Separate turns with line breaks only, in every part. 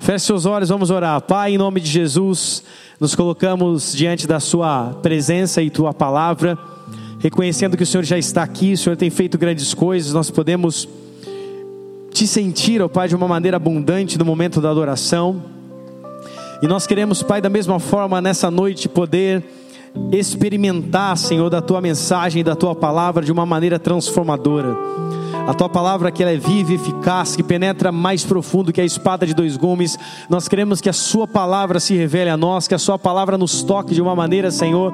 Feche seus olhos, vamos orar. Pai, em nome de Jesus, nos colocamos diante da Sua presença e Tua palavra, reconhecendo que o Senhor já está aqui, o Senhor tem feito grandes coisas, nós podemos te sentir, ó Pai, de uma maneira abundante no momento da adoração. E nós queremos, Pai, da mesma forma, nessa noite, poder experimentar, Senhor, da tua mensagem, da tua palavra de uma maneira transformadora. A tua palavra que ela é viva e eficaz, que penetra mais profundo que a espada de dois gumes. Nós queremos que a sua palavra se revele a nós, que a sua palavra nos toque de uma maneira, Senhor,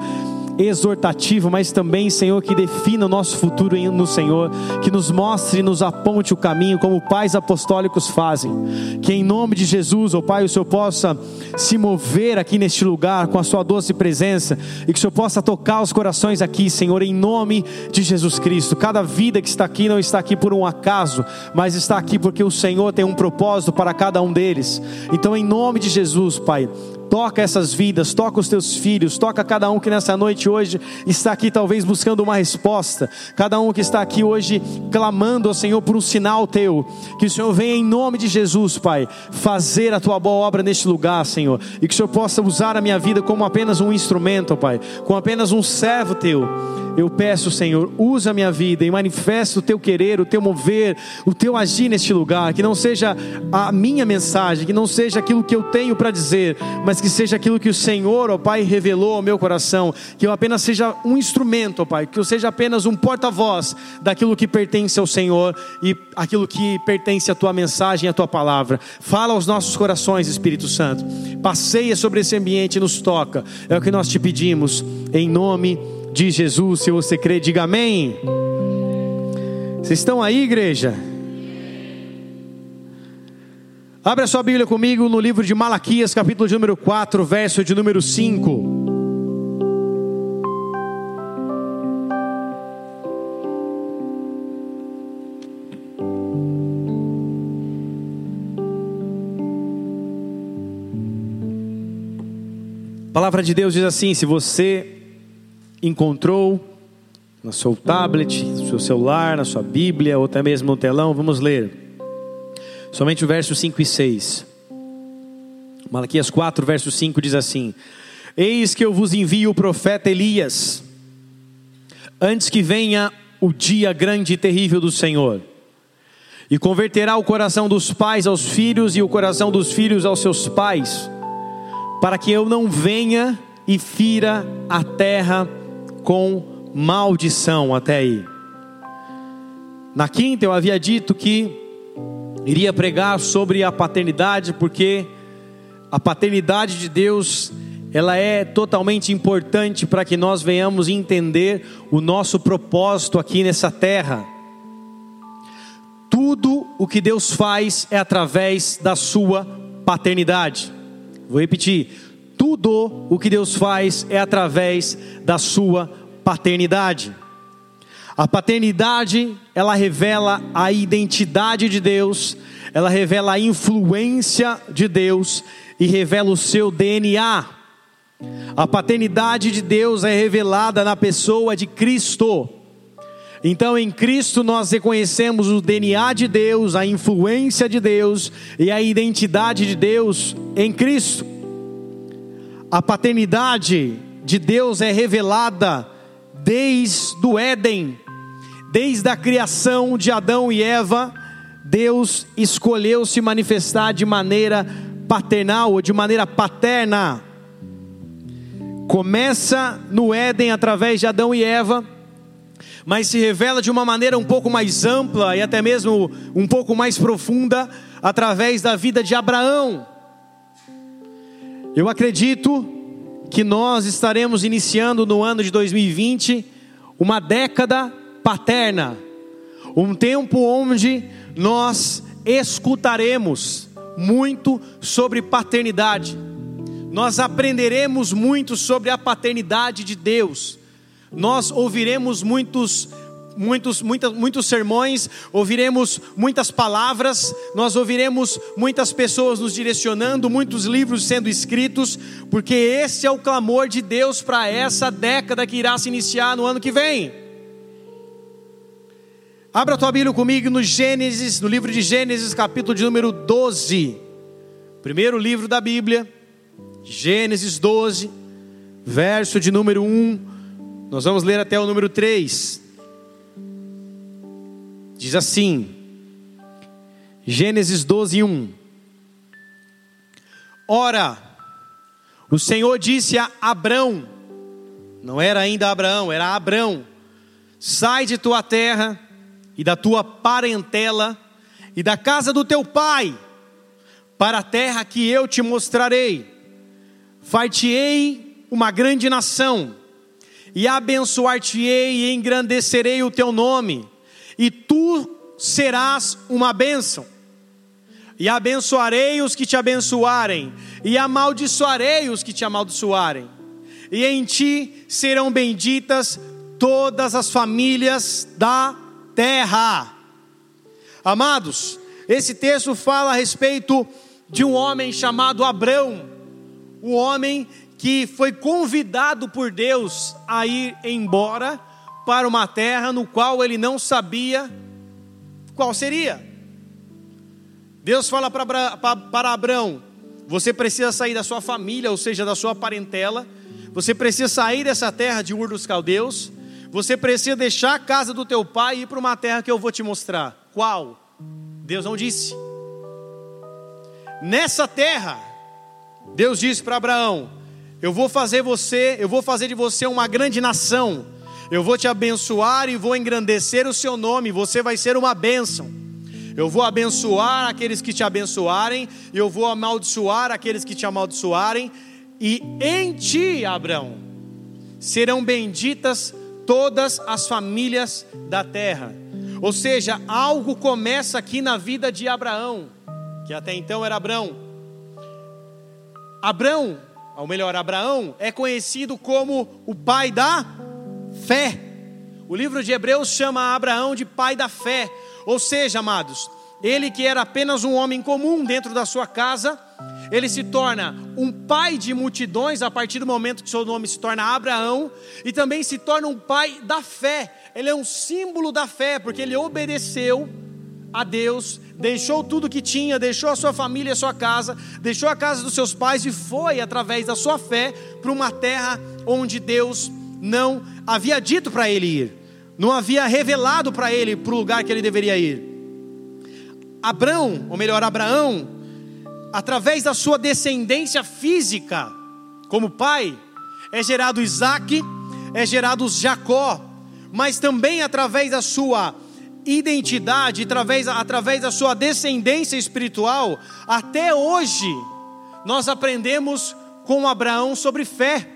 exortativo, mas também, Senhor, que defina o nosso futuro no Senhor, que nos mostre e nos aponte o caminho, como pais apostólicos fazem. Que em nome de Jesus, ó oh Pai, o Senhor possa se mover aqui neste lugar com a Sua doce presença e que o Senhor possa tocar os corações aqui, Senhor, em nome de Jesus Cristo. Cada vida que está aqui não está aqui por um acaso, mas está aqui porque o Senhor tem um propósito para cada um deles. Então, em nome de Jesus, Pai, Toca essas vidas, toca os teus filhos, toca cada um que nessa noite hoje está aqui talvez buscando uma resposta, cada um que está aqui hoje clamando ao Senhor por um sinal teu, que o Senhor venha em nome de Jesus, Pai, fazer a tua boa obra neste lugar, Senhor, e que o Senhor possa usar a minha vida como apenas um instrumento, Pai, como apenas um servo teu. Eu peço, Senhor, usa a minha vida e manifesta o teu querer, o teu mover, o teu agir neste lugar. Que não seja a minha mensagem, que não seja aquilo que eu tenho para dizer, mas que seja aquilo que o Senhor, ó Pai, revelou ao meu coração. Que eu apenas seja um instrumento, ó Pai, que eu seja apenas um porta-voz daquilo que pertence ao Senhor e aquilo que pertence à tua mensagem, à tua palavra. Fala aos nossos corações, Espírito Santo. Passeia sobre esse ambiente e nos toca. É o que nós te pedimos, em nome de Jesus. Se você crê, diga amém. Vocês estão aí, igreja? Abra sua Bíblia comigo no livro de Malaquias, capítulo de número 4, verso de número 5. A palavra de Deus diz assim: se você encontrou no seu tablet, no seu celular, na sua Bíblia ou até mesmo no telão, vamos ler. Somente o verso 5 e 6. Malaquias 4, verso 5 diz assim: Eis que eu vos envio o profeta Elias, antes que venha o dia grande e terrível do Senhor, e converterá o coração dos pais aos filhos e o coração dos filhos aos seus pais, para que eu não venha e fira a terra com maldição até aí. Na quinta eu havia dito que iria pregar sobre a paternidade, porque a paternidade de Deus ela é totalmente importante para que nós venhamos entender o nosso propósito aqui nessa terra. Tudo o que Deus faz é através da sua paternidade. Vou repetir: tudo o que Deus faz é através da sua paternidade. A paternidade, ela revela a identidade de Deus, ela revela a influência de Deus e revela o seu DNA. A paternidade de Deus é revelada na pessoa de Cristo. Então, em Cristo, nós reconhecemos o DNA de Deus, a influência de Deus e a identidade de Deus em Cristo. A paternidade de Deus é revelada desde o Éden, desde a criação de Adão e Eva, Deus escolheu se manifestar de maneira paternal ou de maneira paterna. Começa no Éden através de Adão e Eva, mas se revela de uma maneira um pouco mais ampla e até mesmo um pouco mais profunda através da vida de Abraão. Eu acredito que nós estaremos iniciando no ano de 2020 uma década paterna, um tempo onde nós escutaremos muito sobre paternidade, nós aprenderemos muito sobre a paternidade de Deus, nós ouviremos muitos muitos, muitas, muitos sermões, ouviremos muitas palavras, nós ouviremos muitas pessoas nos direcionando, muitos livros sendo escritos, porque esse é o clamor de Deus para essa década que irá se iniciar no ano que vem. Abra tua Bíblia comigo no Gênesis, no livro de Gênesis, capítulo de número 12. primeiro livro da Bíblia, Gênesis 12, verso de número 1. Nós vamos ler até o número 3. Diz assim: Gênesis 12, 1. Ora, o Senhor disse a Abrão, não era ainda Abraão, era Abrão: sai de tua terra e da tua parentela e da casa do teu pai, para a terra que eu te mostrarei. Far-te-ei uma grande nação, e abençoar-te-ei e engrandecerei o teu nome, e tu serás uma bênção. E abençoarei os que te abençoarem, e amaldiçoarei os que te amaldiçoarem. E em ti serão benditas todas as famílias da terra. Amados, esse texto fala a respeito de um homem chamado Abrão, o um homem que foi convidado por Deus a ir embora para uma terra no qual ele não sabia qual seria. Deus fala para, Abraão: você precisa sair da sua família, ou seja, da sua parentela, você precisa sair dessa terra de Ur dos Caldeus, você precisa deixar a casa do teu pai e ir para uma terra que eu vou te mostrar. Qual? Deus não disse. Nessa terra, Deus disse para Abraão: Eu vou fazer você, eu vou fazer de você uma grande nação. Eu vou te abençoar e vou engrandecer o seu nome, você vai ser uma bênção. Eu vou abençoar aqueles que te abençoarem, eu vou amaldiçoar aqueles que te amaldiçoarem, e em ti, Abraão, serão benditas todas as famílias da terra. Ou seja, algo começa aqui na vida de Abraão, que até então era Abrão. Abrão, ou melhor, Abraão, é conhecido como o pai da fé. O livro de Hebreus chama Abraão de pai da fé. Ou seja, amados, ele que era apenas um homem comum dentro da sua casa, ele se torna um pai de multidões a partir do momento que seu nome se torna Abraão, e também se torna um pai da fé. Ele é um símbolo da fé, porque ele obedeceu a Deus, deixou tudo que tinha, deixou a sua família, a sua casa, deixou a casa dos seus pais e foi através da sua fé para uma terra onde Deus não havia dito para ele ir, não havia revelado para ele para o lugar que ele deveria ir. Abraão, ou melhor, Abraão, através da sua descendência física, como pai, é gerado Isaac, é gerado Jacó, mas também através da sua identidade, através, através da sua descendência espiritual, até hoje, nós aprendemos com Abraão sobre fé.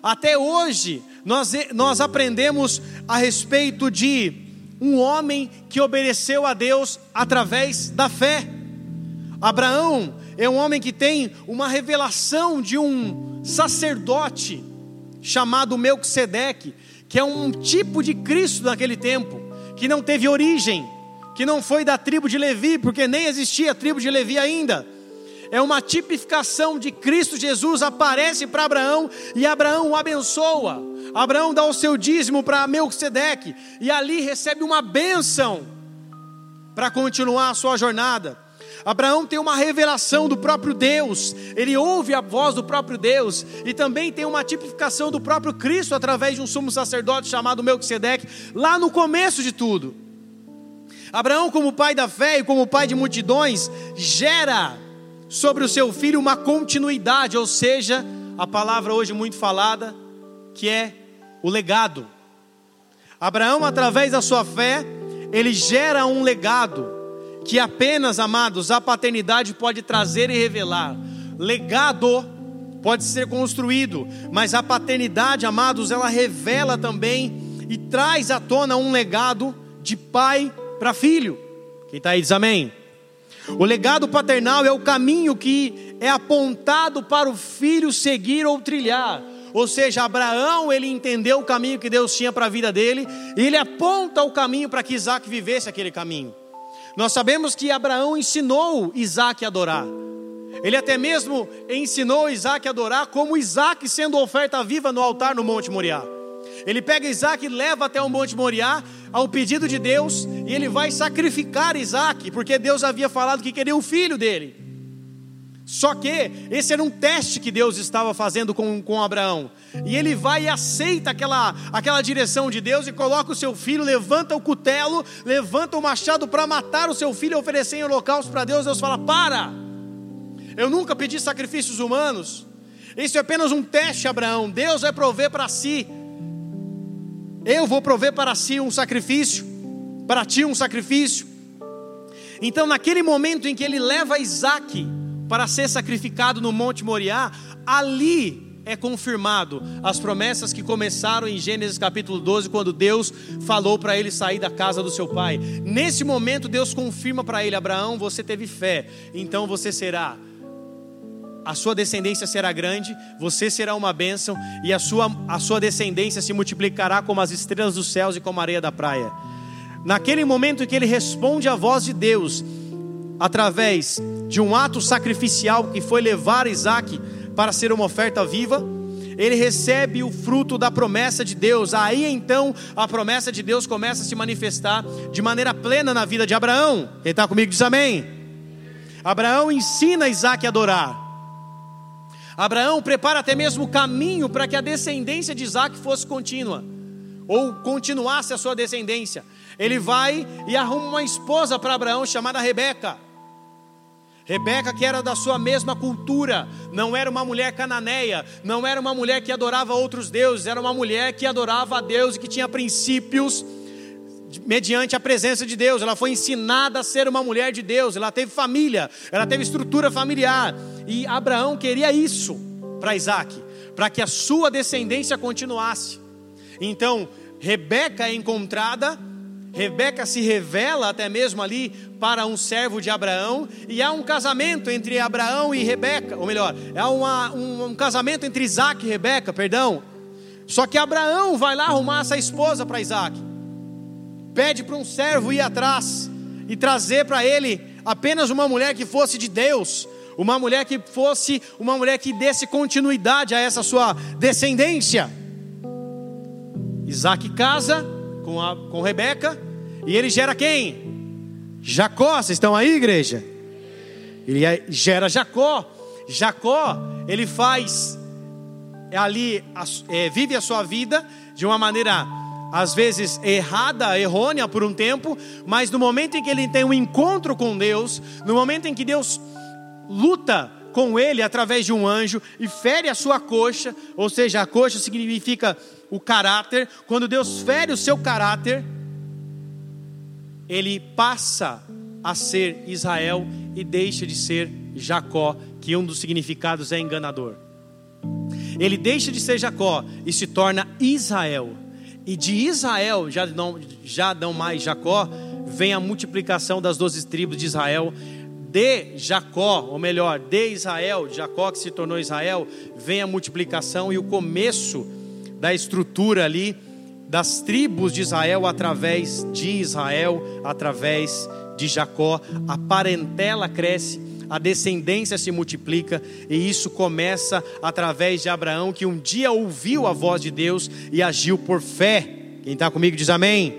Até hoje, nós, nós aprendemos a respeito de um homem que obedeceu a Deus através da fé. Abraão é um homem que tem uma revelação de um sacerdote chamado Melquisedeque, que é um tipo de Cristo naquele tempo, que não teve origem, que não foi da tribo de Levi, porque nem existia a tribo de Levi ainda. É uma tipificação de Cristo Jesus, aparece para Abraão e Abraão o abençoa. Abraão dá o seu dízimo para Melquisedeque e ali recebe uma bênção para continuar a sua jornada. Abraão tem uma revelação do próprio Deus, ele ouve a voz do próprio Deus, e também tem uma tipificação do próprio Cristo através de um sumo sacerdote chamado Melquisedeque, lá no começo de tudo. Abraão, como pai da fé e como pai de multidões, gera sobre o seu filho uma continuidade, ou seja, a palavra hoje muito falada, que é o legado. Abraão, através da sua fé, ele gera um legado que apenas, amados, a paternidade pode trazer e revelar. Legado pode ser construído, mas a paternidade, amados, ela revela também e traz à tona um legado de pai para filho. Quem está aí diz amém. O legado paternal é o caminho que é apontado para o filho seguir ou trilhar. Ou seja, Abraão, ele entendeu o caminho que Deus tinha para a vida dele, e ele aponta o caminho para que Isaac vivesse aquele caminho. Nós sabemos que Abraão ensinou Isaac a adorar. Ele até mesmo ensinou Isaac a adorar, como Isaac sendo oferta viva no altar no Monte Moriá. Ele pega Isaac e leva até o Monte Moriá, ao pedido de Deus, e ele vai sacrificar Isaac, porque Deus havia falado que queria o filho dele. Só que esse era um teste que Deus estava fazendo com, com Abraão. E ele vai e aceita aquela, aquela direção de Deus e coloca o seu filho, levanta o cutelo, levanta o machado para matar o seu filho e oferecer em holocausto para Deus. Deus fala: Para! Eu nunca pedi sacrifícios humanos. Isso é apenas um teste, Abraão. Deus vai prover para si. Eu vou prover para si um sacrifício, para ti um sacrifício. Então, naquele momento em que ele leva Isaac para ser sacrificado no Monte Moriá, ali é confirmado as promessas que começaram em Gênesis capítulo 12, quando Deus falou para ele sair da casa do seu pai. Nesse momento, Deus confirma para ele: Abraão, você teve fé, então você será. A sua descendência será grande, você será uma bênção, e a sua, a sua descendência se multiplicará como as estrelas dos céus e como a areia da praia. Naquele momento em que ele responde à voz de Deus, através de um ato sacrificial que foi levar Isaac para ser uma oferta viva, ele recebe o fruto da promessa de Deus. Aí então a promessa de Deus começa a se manifestar de maneira plena na vida de Abraão. Quem está comigo diz amém. Abraão ensina Isaac a adorar. Abraão prepara até mesmo o caminho para que a descendência de Isaac fosse contínua, ou continuasse a sua descendência. Ele vai e arruma uma esposa para Abraão chamada Rebeca. Rebeca, que era da sua mesma cultura, não era uma mulher cananeia, não era uma mulher que adorava outros deuses, era uma mulher que adorava a Deus e que tinha princípios mediante a presença de Deus. Ela foi ensinada a ser uma mulher de Deus, ela teve família, ela teve estrutura familiar. E Abraão queria isso para Isaac, para que a sua descendência continuasse. Então, Rebeca é encontrada Rebeca se revela até mesmo ali para um servo de Abraão, e há um casamento entre Abraão e Rebeca, ou melhor, há uma, um, um casamento entre Isaac e Rebeca, perdão. Só que Abraão vai lá arrumar essa esposa para Isaac, pede para um servo ir atrás e trazer para ele apenas uma mulher que fosse de Deus, uma mulher que fosse uma mulher que desse continuidade a essa sua descendência. Isaac casa com, a, com Rebeca, e ele gera quem? Jacó, vocês estão aí, igreja? Ele é, gera Jacó. Jacó, ele faz ali, é, vive a sua vida de uma maneira, às vezes errada, errônea por um tempo, mas no momento em que ele tem um encontro com Deus, no momento em que Deus luta com ele através de um anjo e fere a sua coxa, ou seja, a coxa significa o caráter, quando Deus fere o seu caráter, ele passa a ser Israel e deixa de ser Jacó, que um dos significados é enganador. Ele deixa de ser Jacó e se torna Israel. E de Israel, já não, já não mais Jacó, vem a multiplicação das doze tribos de Israel. De Jacó, ou melhor, de Israel, Jacó que se tornou Israel, vem a multiplicação e o começo da estrutura ali das tribos de Israel através de Israel, através de Jacó. A parentela cresce, a descendência se multiplica, e isso começa através de Abraão, que um dia ouviu a voz de Deus e agiu por fé. Quem está comigo diz amém.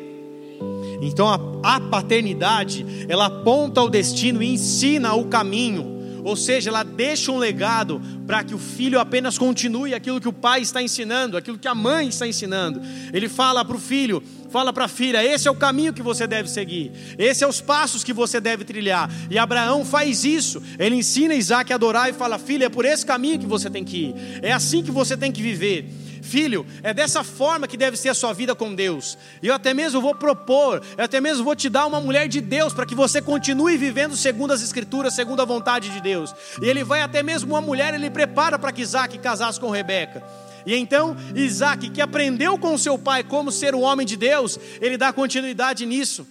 Então a, a paternidade, ela aponta o destino e ensina o caminho ou seja, ela deixa um legado para que o filho apenas continue aquilo que o pai está ensinando, aquilo que a mãe está ensinando. Ele fala para o filho, fala para a filha: esse é o caminho que você deve seguir, esses são os passos que você deve trilhar. E Abraão faz isso, ele ensina Isaac a adorar e fala: filha, é por esse caminho que você tem que ir, é assim que você tem que viver. Filho, é dessa forma que deve ser a sua vida com Deus. E eu até mesmo vou propor, eu até mesmo vou te dar uma mulher de Deus para que você continue vivendo segundo as Escrituras, segundo a vontade de Deus. E ele vai até mesmo uma mulher, ele prepara para que Isaac casasse com Rebeca. E então Isaac, que aprendeu com seu pai como ser um homem de Deus, ele dá continuidade nisso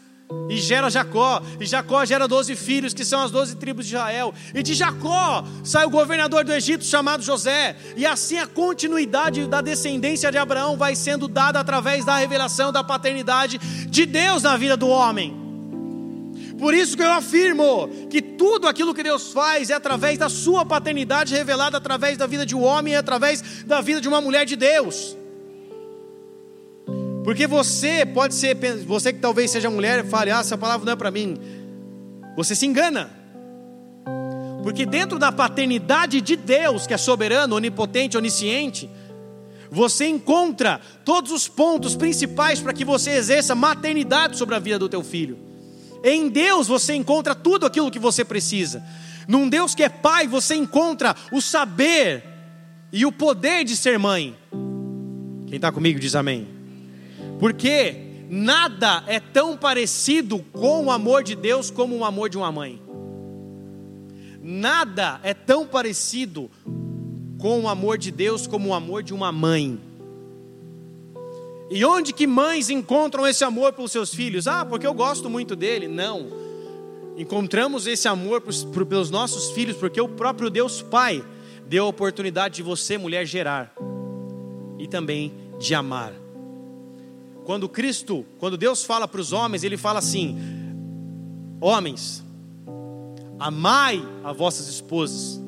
e gera Jacó, e Jacó gera doze filhos, que são as doze tribos de Israel, e de Jacó sai o governador do Egito chamado José, e assim a continuidade da descendência de Abraão vai sendo dada através da revelação da paternidade de Deus na vida do homem. Por isso que eu afirmo que tudo aquilo que Deus faz é através da sua paternidade revelada através da vida de um homem e através da vida de uma mulher de Deus. Porque você pode ser, você que talvez seja mulher, fale, ah, essa palavra não é para mim. Você se engana. Porque dentro da paternidade de Deus, que é soberano, onipotente, onisciente, você encontra todos os pontos principais para que você exerça maternidade sobre a vida do teu filho. Em Deus você encontra tudo aquilo que você precisa. Num Deus que é pai, você encontra o saber e o poder de ser mãe. Quem está comigo diz amém. Porque nada é tão parecido com o amor de Deus como o amor de uma mãe. Nada é tão parecido com o amor de Deus como o amor de uma mãe. E onde que mães encontram esse amor pelos seus filhos? Ah, porque eu gosto muito dele. Não. Encontramos esse amor pelos nossos filhos porque o próprio Deus Pai deu a oportunidade de você, mulher, gerar e também de amar. Quando Cristo, quando Deus fala para os homens, ele fala assim: Homens, amai a vossas esposas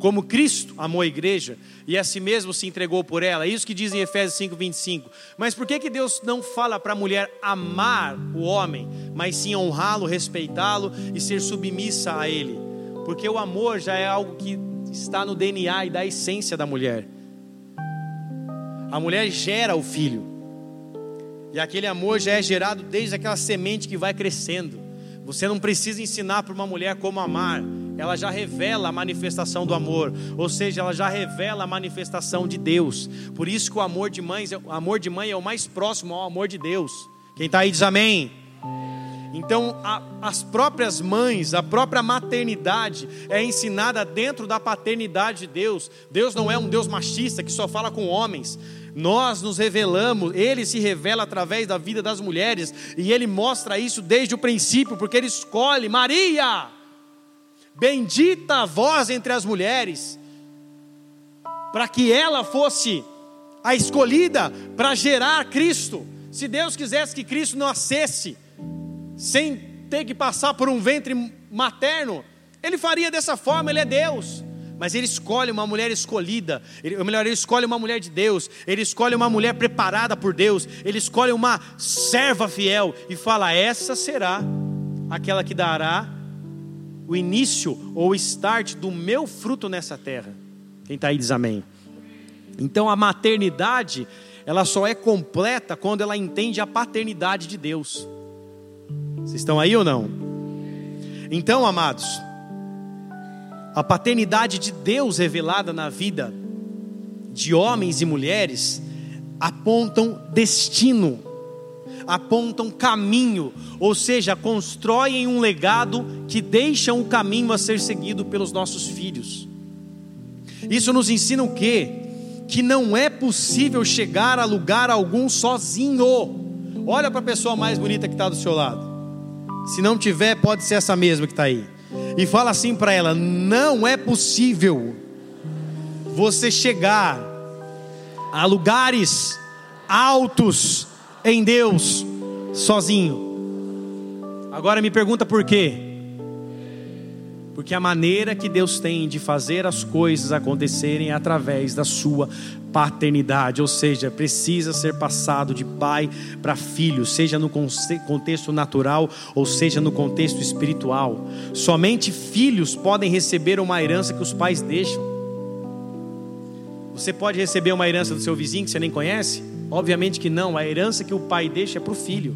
como Cristo amou a igreja e a si mesmo se entregou por ela. É isso que diz em Efésios 5:25. Mas por que que Deus não fala para a mulher amar o homem, mas sim honrá-lo, respeitá-lo e ser submissa a ele? Porque o amor já é algo que está no DNA e da essência da mulher. A mulher gera o filho. E aquele amor já é gerado desde aquela semente que vai crescendo. Você não precisa ensinar para uma mulher como amar ela já revela a manifestação do amor, ou seja, ela já revela a manifestação de Deus. Por isso que o amor de mães, o amor de mãe é o mais próximo ao amor de Deus. Quem está aí diz amém. Então, a, as próprias mães, a própria maternidade é ensinada dentro da paternidade de Deus. Deus não é um Deus machista que só fala com homens. Nós nos revelamos, Ele se revela através da vida das mulheres, e Ele mostra isso desde o princípio, porque Ele escolhe Maria Bendita a voz entre as mulheres, para que ela fosse a escolhida para gerar Cristo. Se Deus quisesse que Cristo nascesse sem ter que passar por um ventre materno, Ele faria dessa forma, Ele é Deus. Mas Ele escolhe uma mulher escolhida, ele, ou melhor, Ele escolhe uma mulher de Deus, Ele escolhe uma mulher preparada por Deus, Ele escolhe uma serva fiel e fala: essa será aquela que dará o início ou o start do meu fruto nessa terra. Quem está aí diz amém. Então a maternidade, ela só é completa quando ela entende a paternidade de Deus. Vocês estão aí ou não? Então, amados, a paternidade de Deus revelada na vida de homens e mulheres apontam destino apontam caminho, ou seja, constroem um legado que deixa um caminho a ser seguido pelos nossos filhos. Isso nos ensina o quê? Que não é possível chegar a lugar algum sozinho. Olha para a pessoa mais bonita que está do seu lado. Se não tiver, pode ser essa mesma que está aí. E fala assim para ela: não é possível você chegar a lugares altos em Deus sozinho. Agora me pergunta por quê? Porque a maneira que Deus tem de fazer as coisas acontecerem é através da sua paternidade, ou seja, precisa ser passado de pai para filho, seja no contexto natural ou seja no contexto espiritual. Somente filhos podem receber uma herança que os pais deixam. Você pode receber uma herança do seu vizinho que você nem conhece? Obviamente que não, a herança que o pai deixa é para o filho.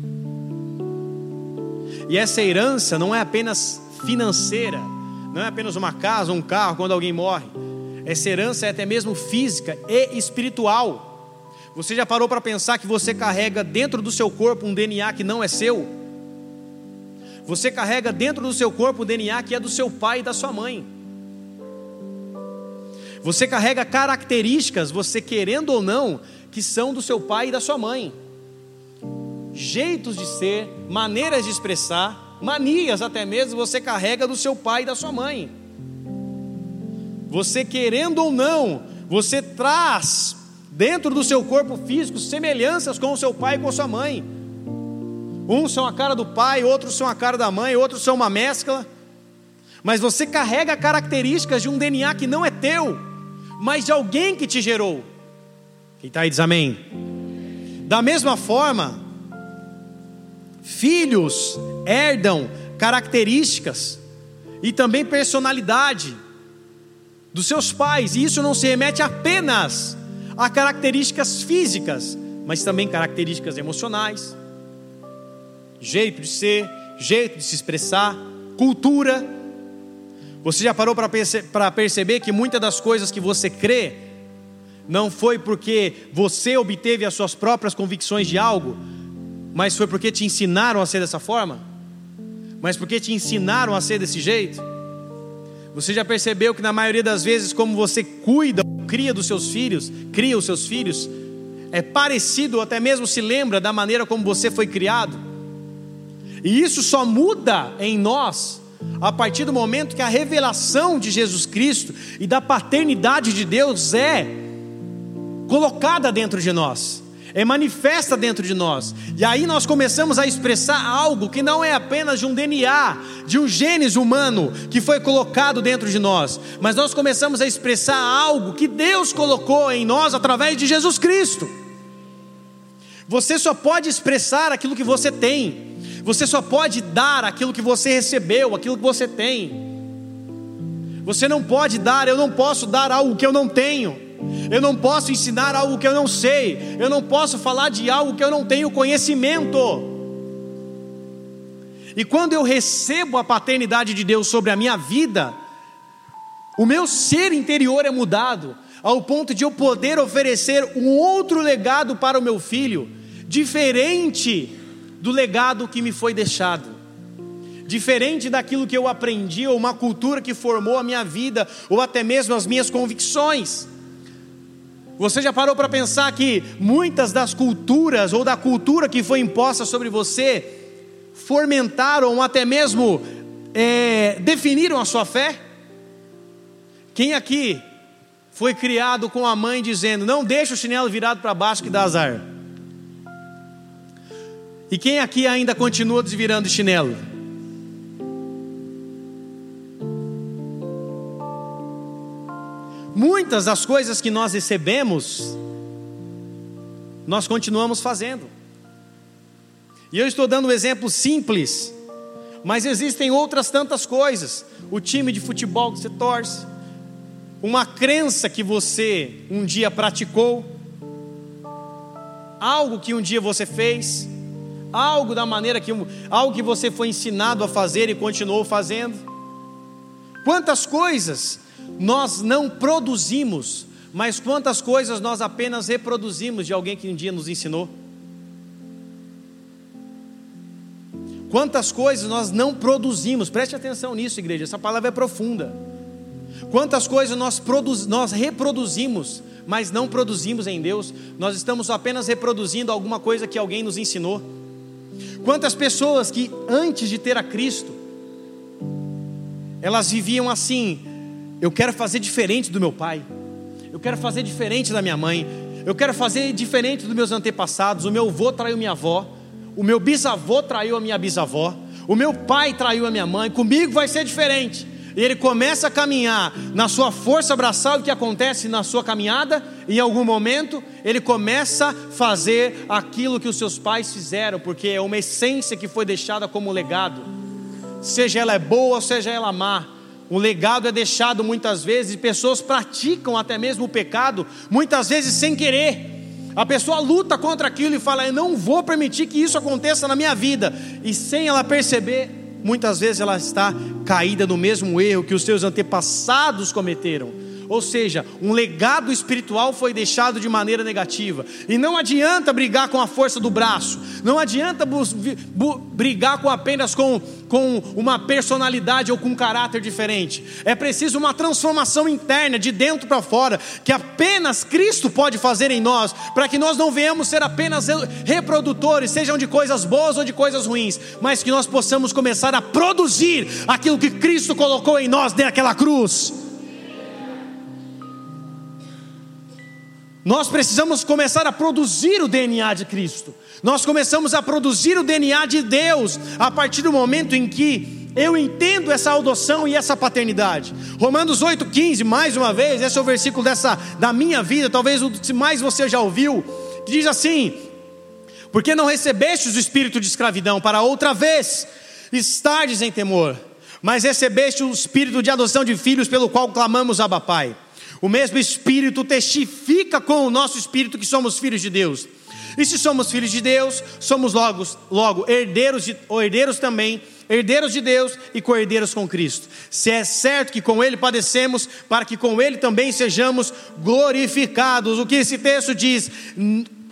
E essa herança não é apenas financeira, não é apenas uma casa, um carro quando alguém morre. Essa herança é até mesmo física e espiritual. Você já parou para pensar que você carrega dentro do seu corpo um DNA que não é seu? Você carrega dentro do seu corpo o DNA que é do seu pai e da sua mãe. Você carrega características, você querendo ou não, que são do seu pai e da sua mãe. Jeitos de ser, maneiras de expressar, manias até mesmo você carrega do seu pai e da sua mãe. Você querendo ou não, você traz dentro do seu corpo físico semelhanças com o seu pai e com a sua mãe. Uns são a cara do pai, outros são a cara da mãe, outros são uma mescla. Mas você carrega características de um DNA que não é teu, mas de alguém que te gerou. Quem está aí diz amém. Da mesma forma, filhos herdam características e também personalidade dos seus pais, e isso não se remete apenas a características físicas, mas também características emocionais, jeito de ser, jeito de se expressar, cultura. Você já parou para perce perceber que muitas das coisas que você crê não foi porque você obteve as suas próprias convicções de algo, mas foi porque te ensinaram a ser dessa forma? Mas porque te ensinaram a ser desse jeito? Você já percebeu que na maioria das vezes, como você cuida, cria dos seus filhos, cria os seus filhos, é parecido ou até mesmo se lembra da maneira como você foi criado? E isso só muda em nós a partir do momento que a revelação de Jesus Cristo e da paternidade de Deus é colocada dentro de nós é manifesta dentro de nós. E aí nós começamos a expressar algo que não é apenas de um DNA, de um genes humano que foi colocado dentro de nós, mas nós começamos a expressar algo que Deus colocou em nós através de Jesus Cristo. Você só pode expressar aquilo que você tem. Você só pode dar aquilo que você recebeu, aquilo que você tem. Você não pode dar, eu não posso dar algo que eu não tenho. Eu não posso ensinar algo que eu não sei. Eu não posso falar de algo que eu não tenho conhecimento. E quando eu recebo a paternidade de Deus sobre a minha vida, o meu ser interior é mudado, ao ponto de eu poder oferecer um outro legado para o meu filho, diferente do legado que me foi deixado diferente daquilo que eu aprendi, ou uma cultura que formou a minha vida, ou até mesmo as minhas convicções. Você já parou para pensar que muitas das culturas ou da cultura que foi imposta sobre você fomentaram ou até mesmo é, definiram a sua fé? Quem aqui foi criado com a mãe dizendo: Não deixa o chinelo virado para baixo que dá azar? E quem aqui ainda continua desvirando o chinelo? Muitas das coisas que nós recebemos, nós continuamos fazendo. E eu estou dando um exemplo simples, mas existem outras tantas coisas. O time de futebol que você torce, uma crença que você um dia praticou, algo que um dia você fez, algo da maneira que algo que você foi ensinado a fazer e continuou fazendo. Quantas coisas nós não produzimos, mas quantas coisas nós apenas reproduzimos de alguém que um dia nos ensinou? Quantas coisas nós não produzimos, preste atenção nisso, igreja, essa palavra é profunda. Quantas coisas nós, produz, nós reproduzimos, mas não produzimos em Deus, nós estamos apenas reproduzindo alguma coisa que alguém nos ensinou. Quantas pessoas que antes de ter a Cristo, elas viviam assim, eu quero fazer diferente do meu pai. Eu quero fazer diferente da minha mãe. Eu quero fazer diferente dos meus antepassados. O meu avô traiu minha avó. O meu bisavô traiu a minha bisavó. O meu pai traiu a minha mãe. Comigo vai ser diferente. E ele começa a caminhar na sua força abraçal, o que acontece na sua caminhada, em algum momento ele começa a fazer aquilo que os seus pais fizeram, porque é uma essência que foi deixada como legado, seja ela é boa, seja ela má o legado é deixado muitas vezes e pessoas praticam até mesmo o pecado, muitas vezes sem querer. A pessoa luta contra aquilo e fala: Eu não vou permitir que isso aconteça na minha vida. E sem ela perceber, muitas vezes ela está caída no mesmo erro que os seus antepassados cometeram ou seja, um legado espiritual foi deixado de maneira negativa. E não adianta brigar com a força do braço, não adianta brigar com apenas com, com uma personalidade ou com um caráter diferente. É preciso uma transformação interna, de dentro para fora, que apenas Cristo pode fazer em nós, para que nós não venhamos ser apenas reprodutores, sejam de coisas boas ou de coisas ruins, mas que nós possamos começar a produzir aquilo que Cristo colocou em nós naquela cruz. Nós precisamos começar a produzir o DNA de Cristo. Nós começamos a produzir o DNA de Deus a partir do momento em que eu entendo essa adoção e essa paternidade. Romanos 8,15, mais uma vez, esse é o versículo dessa, da minha vida, talvez o que mais você já ouviu, que diz assim: Porque não recebestes o espírito de escravidão para outra vez estardes em temor mas recebeste o espírito de adoção de filhos, pelo qual clamamos Abba Pai. O mesmo espírito testifica com o nosso espírito que somos filhos de Deus. E se somos filhos de Deus, somos logo, logo herdeiros, de, ou herdeiros também, herdeiros de Deus e co-herdeiros com Cristo. Se é certo que com Ele padecemos, para que com Ele também sejamos glorificados. O que esse texto diz?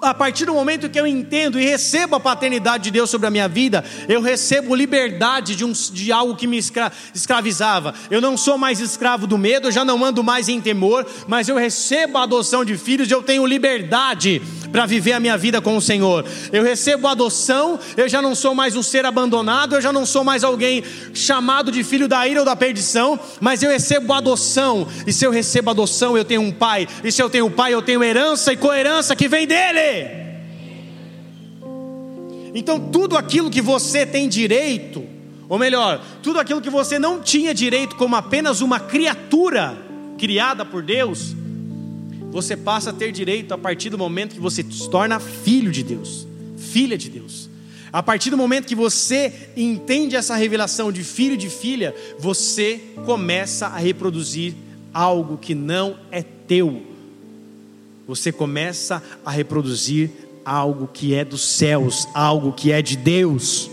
A partir do momento que eu entendo e recebo a paternidade de Deus sobre a minha vida, eu recebo liberdade de, um, de algo que me escra, escravizava. Eu não sou mais escravo do medo, eu já não ando mais em temor, mas eu recebo a adoção de filhos, eu tenho liberdade para viver a minha vida com o Senhor. Eu recebo a adoção, eu já não sou mais um ser abandonado, eu já não sou mais alguém chamado de filho da ira ou da perdição, mas eu recebo a adoção. E se eu recebo a adoção, eu tenho um pai. E se eu tenho um pai, eu tenho herança e coerência que vem dele. Então, tudo aquilo que você tem direito, ou melhor, tudo aquilo que você não tinha direito como apenas uma criatura criada por Deus, você passa a ter direito a partir do momento que você se torna filho de Deus, filha de Deus. A partir do momento que você entende essa revelação de filho de filha, você começa a reproduzir algo que não é teu, você começa a reproduzir algo que é dos céus, algo que é de Deus.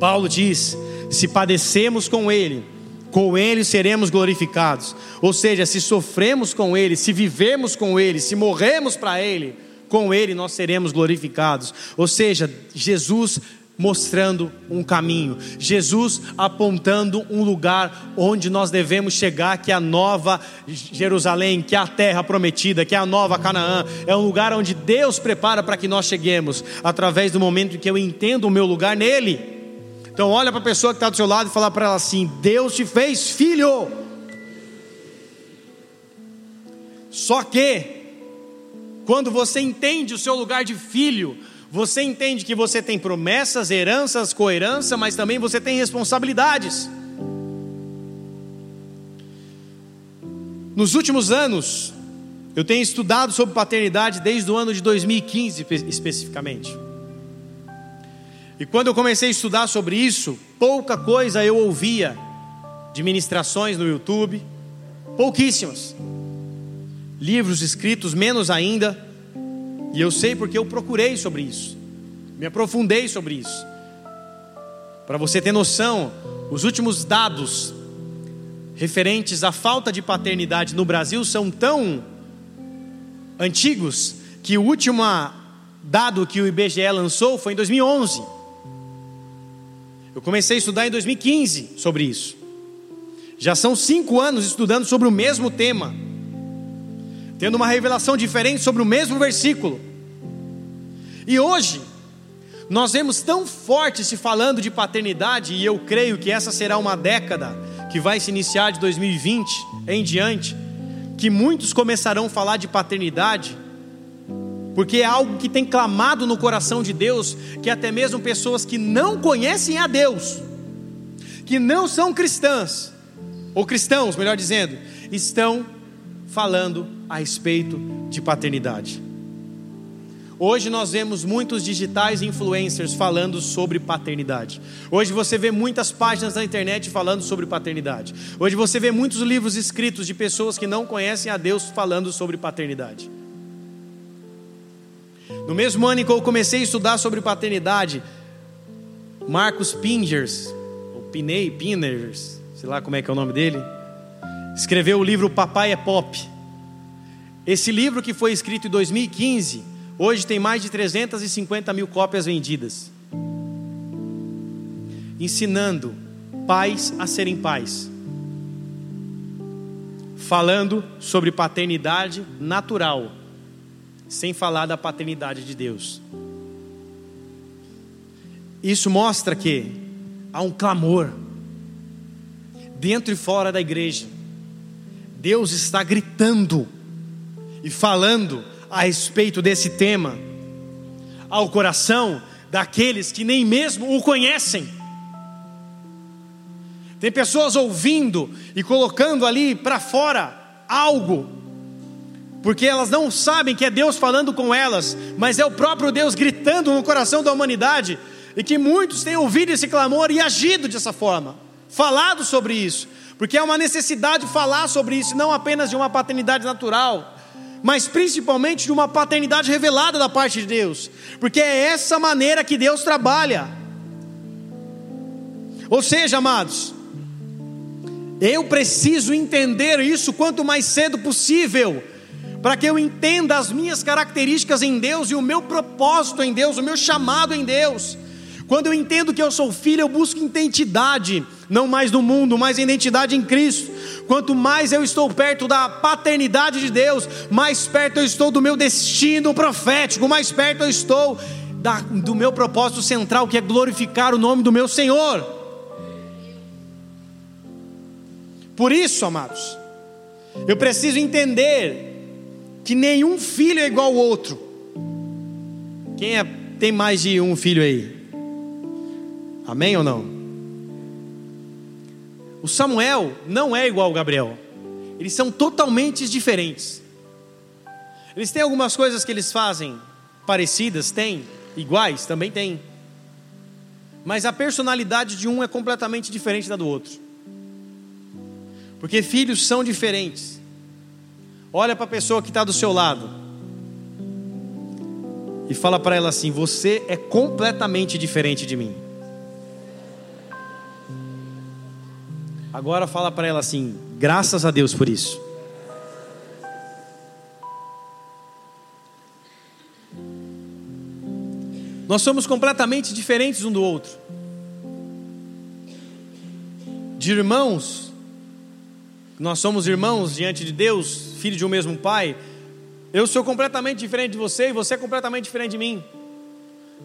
Paulo diz: se padecemos com Ele, com Ele seremos glorificados. Ou seja, se sofremos com Ele, se vivemos com Ele, se morremos para Ele, com Ele nós seremos glorificados. Ou seja, Jesus mostrando um caminho, Jesus apontando um lugar onde nós devemos chegar, que é a nova Jerusalém, que é a terra prometida, que é a nova Canaã, é um lugar onde Deus prepara para que nós cheguemos, através do momento em que eu entendo o meu lugar nele. Então, olha para a pessoa que está do seu lado e fala para ela assim: Deus te fez filho. Só que, quando você entende o seu lugar de filho, você entende que você tem promessas, heranças, coerência, mas também você tem responsabilidades. Nos últimos anos, eu tenho estudado sobre paternidade desde o ano de 2015 especificamente. E quando eu comecei a estudar sobre isso, pouca coisa eu ouvia de ministrações no YouTube, pouquíssimas. Livros escritos, menos ainda. E eu sei porque eu procurei sobre isso, me aprofundei sobre isso. Para você ter noção, os últimos dados referentes à falta de paternidade no Brasil são tão antigos que o último dado que o IBGE lançou foi em 2011. Eu comecei a estudar em 2015 sobre isso. Já são cinco anos estudando sobre o mesmo tema tendo uma revelação diferente sobre o mesmo versículo. E hoje, nós vemos tão forte se falando de paternidade, e eu creio que essa será uma década que vai se iniciar de 2020 em diante, que muitos começarão a falar de paternidade, porque é algo que tem clamado no coração de Deus, que até mesmo pessoas que não conhecem a Deus, que não são cristãs, ou cristãos, melhor dizendo, estão falando a respeito de paternidade. Hoje nós vemos muitos digitais influencers falando sobre paternidade. Hoje você vê muitas páginas na internet falando sobre paternidade. Hoje você vê muitos livros escritos de pessoas que não conhecem a Deus falando sobre paternidade. No mesmo ano em que eu comecei a estudar sobre paternidade, Marcos Pingers, ou Pinei, Pinners, sei lá como é que é o nome dele, escreveu o livro Papai é Pop. Esse livro que foi escrito em 2015, hoje tem mais de 350 mil cópias vendidas. Ensinando pais a serem pais. Falando sobre paternidade natural, sem falar da paternidade de Deus. Isso mostra que há um clamor dentro e fora da igreja Deus está gritando e falando a respeito desse tema ao coração daqueles que nem mesmo o conhecem. Tem pessoas ouvindo e colocando ali para fora algo, porque elas não sabem que é Deus falando com elas, mas é o próprio Deus gritando no coração da humanidade, e que muitos têm ouvido esse clamor e agido dessa forma. falado sobre isso, porque é uma necessidade falar sobre isso, não apenas de uma paternidade natural, mas principalmente de uma paternidade revelada da parte de Deus, porque é essa maneira que Deus trabalha. Ou seja, amados, eu preciso entender isso quanto mais cedo possível, para que eu entenda as minhas características em Deus e o meu propósito em Deus, o meu chamado em Deus. Quando eu entendo que eu sou filho, eu busco identidade, não mais no mundo, mas identidade em Cristo. Quanto mais eu estou perto da paternidade de Deus, mais perto eu estou do meu destino profético, mais perto eu estou da, do meu propósito central, que é glorificar o nome do meu Senhor. Por isso, amados, eu preciso entender que nenhum filho é igual ao outro. Quem é, tem mais de um filho aí? Amém ou não? O Samuel não é igual ao Gabriel. Eles são totalmente diferentes. Eles têm algumas coisas que eles fazem parecidas, tem, iguais, também tem. Mas a personalidade de um é completamente diferente da do outro. Porque filhos são diferentes. Olha para a pessoa que está do seu lado e fala para ela assim: Você é completamente diferente de mim. Agora fala para ela assim: Graças a Deus por isso. Nós somos completamente diferentes um do outro. De irmãos, nós somos irmãos diante de Deus, filhos de um mesmo Pai. Eu sou completamente diferente de você e você é completamente diferente de mim.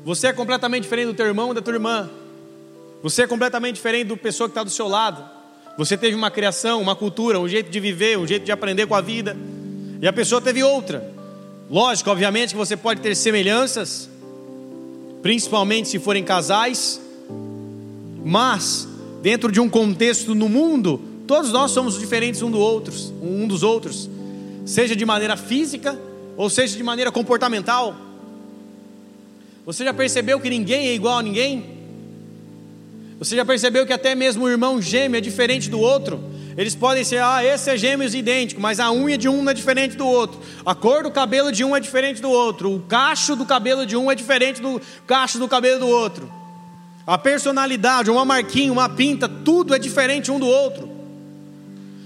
Você é completamente diferente do teu irmão e da tua irmã. Você é completamente diferente do pessoa que está do seu lado. Você teve uma criação, uma cultura, um jeito de viver, um jeito de aprender com a vida. E a pessoa teve outra. Lógico, obviamente, que você pode ter semelhanças, principalmente se forem casais, mas dentro de um contexto no mundo, Todos nós somos diferentes um, do outros, um dos outros, seja de maneira física ou seja de maneira comportamental. Você já percebeu que ninguém é igual a ninguém? Você já percebeu que até mesmo o irmão gêmeo é diferente do outro? Eles podem ser, ah, esse é gêmeos idêntico, mas a unha de um é diferente do outro. A cor do cabelo de um é diferente do outro. O cacho do cabelo de um é diferente do cacho do cabelo do outro. A personalidade, uma marquinha, uma pinta, tudo é diferente um do outro.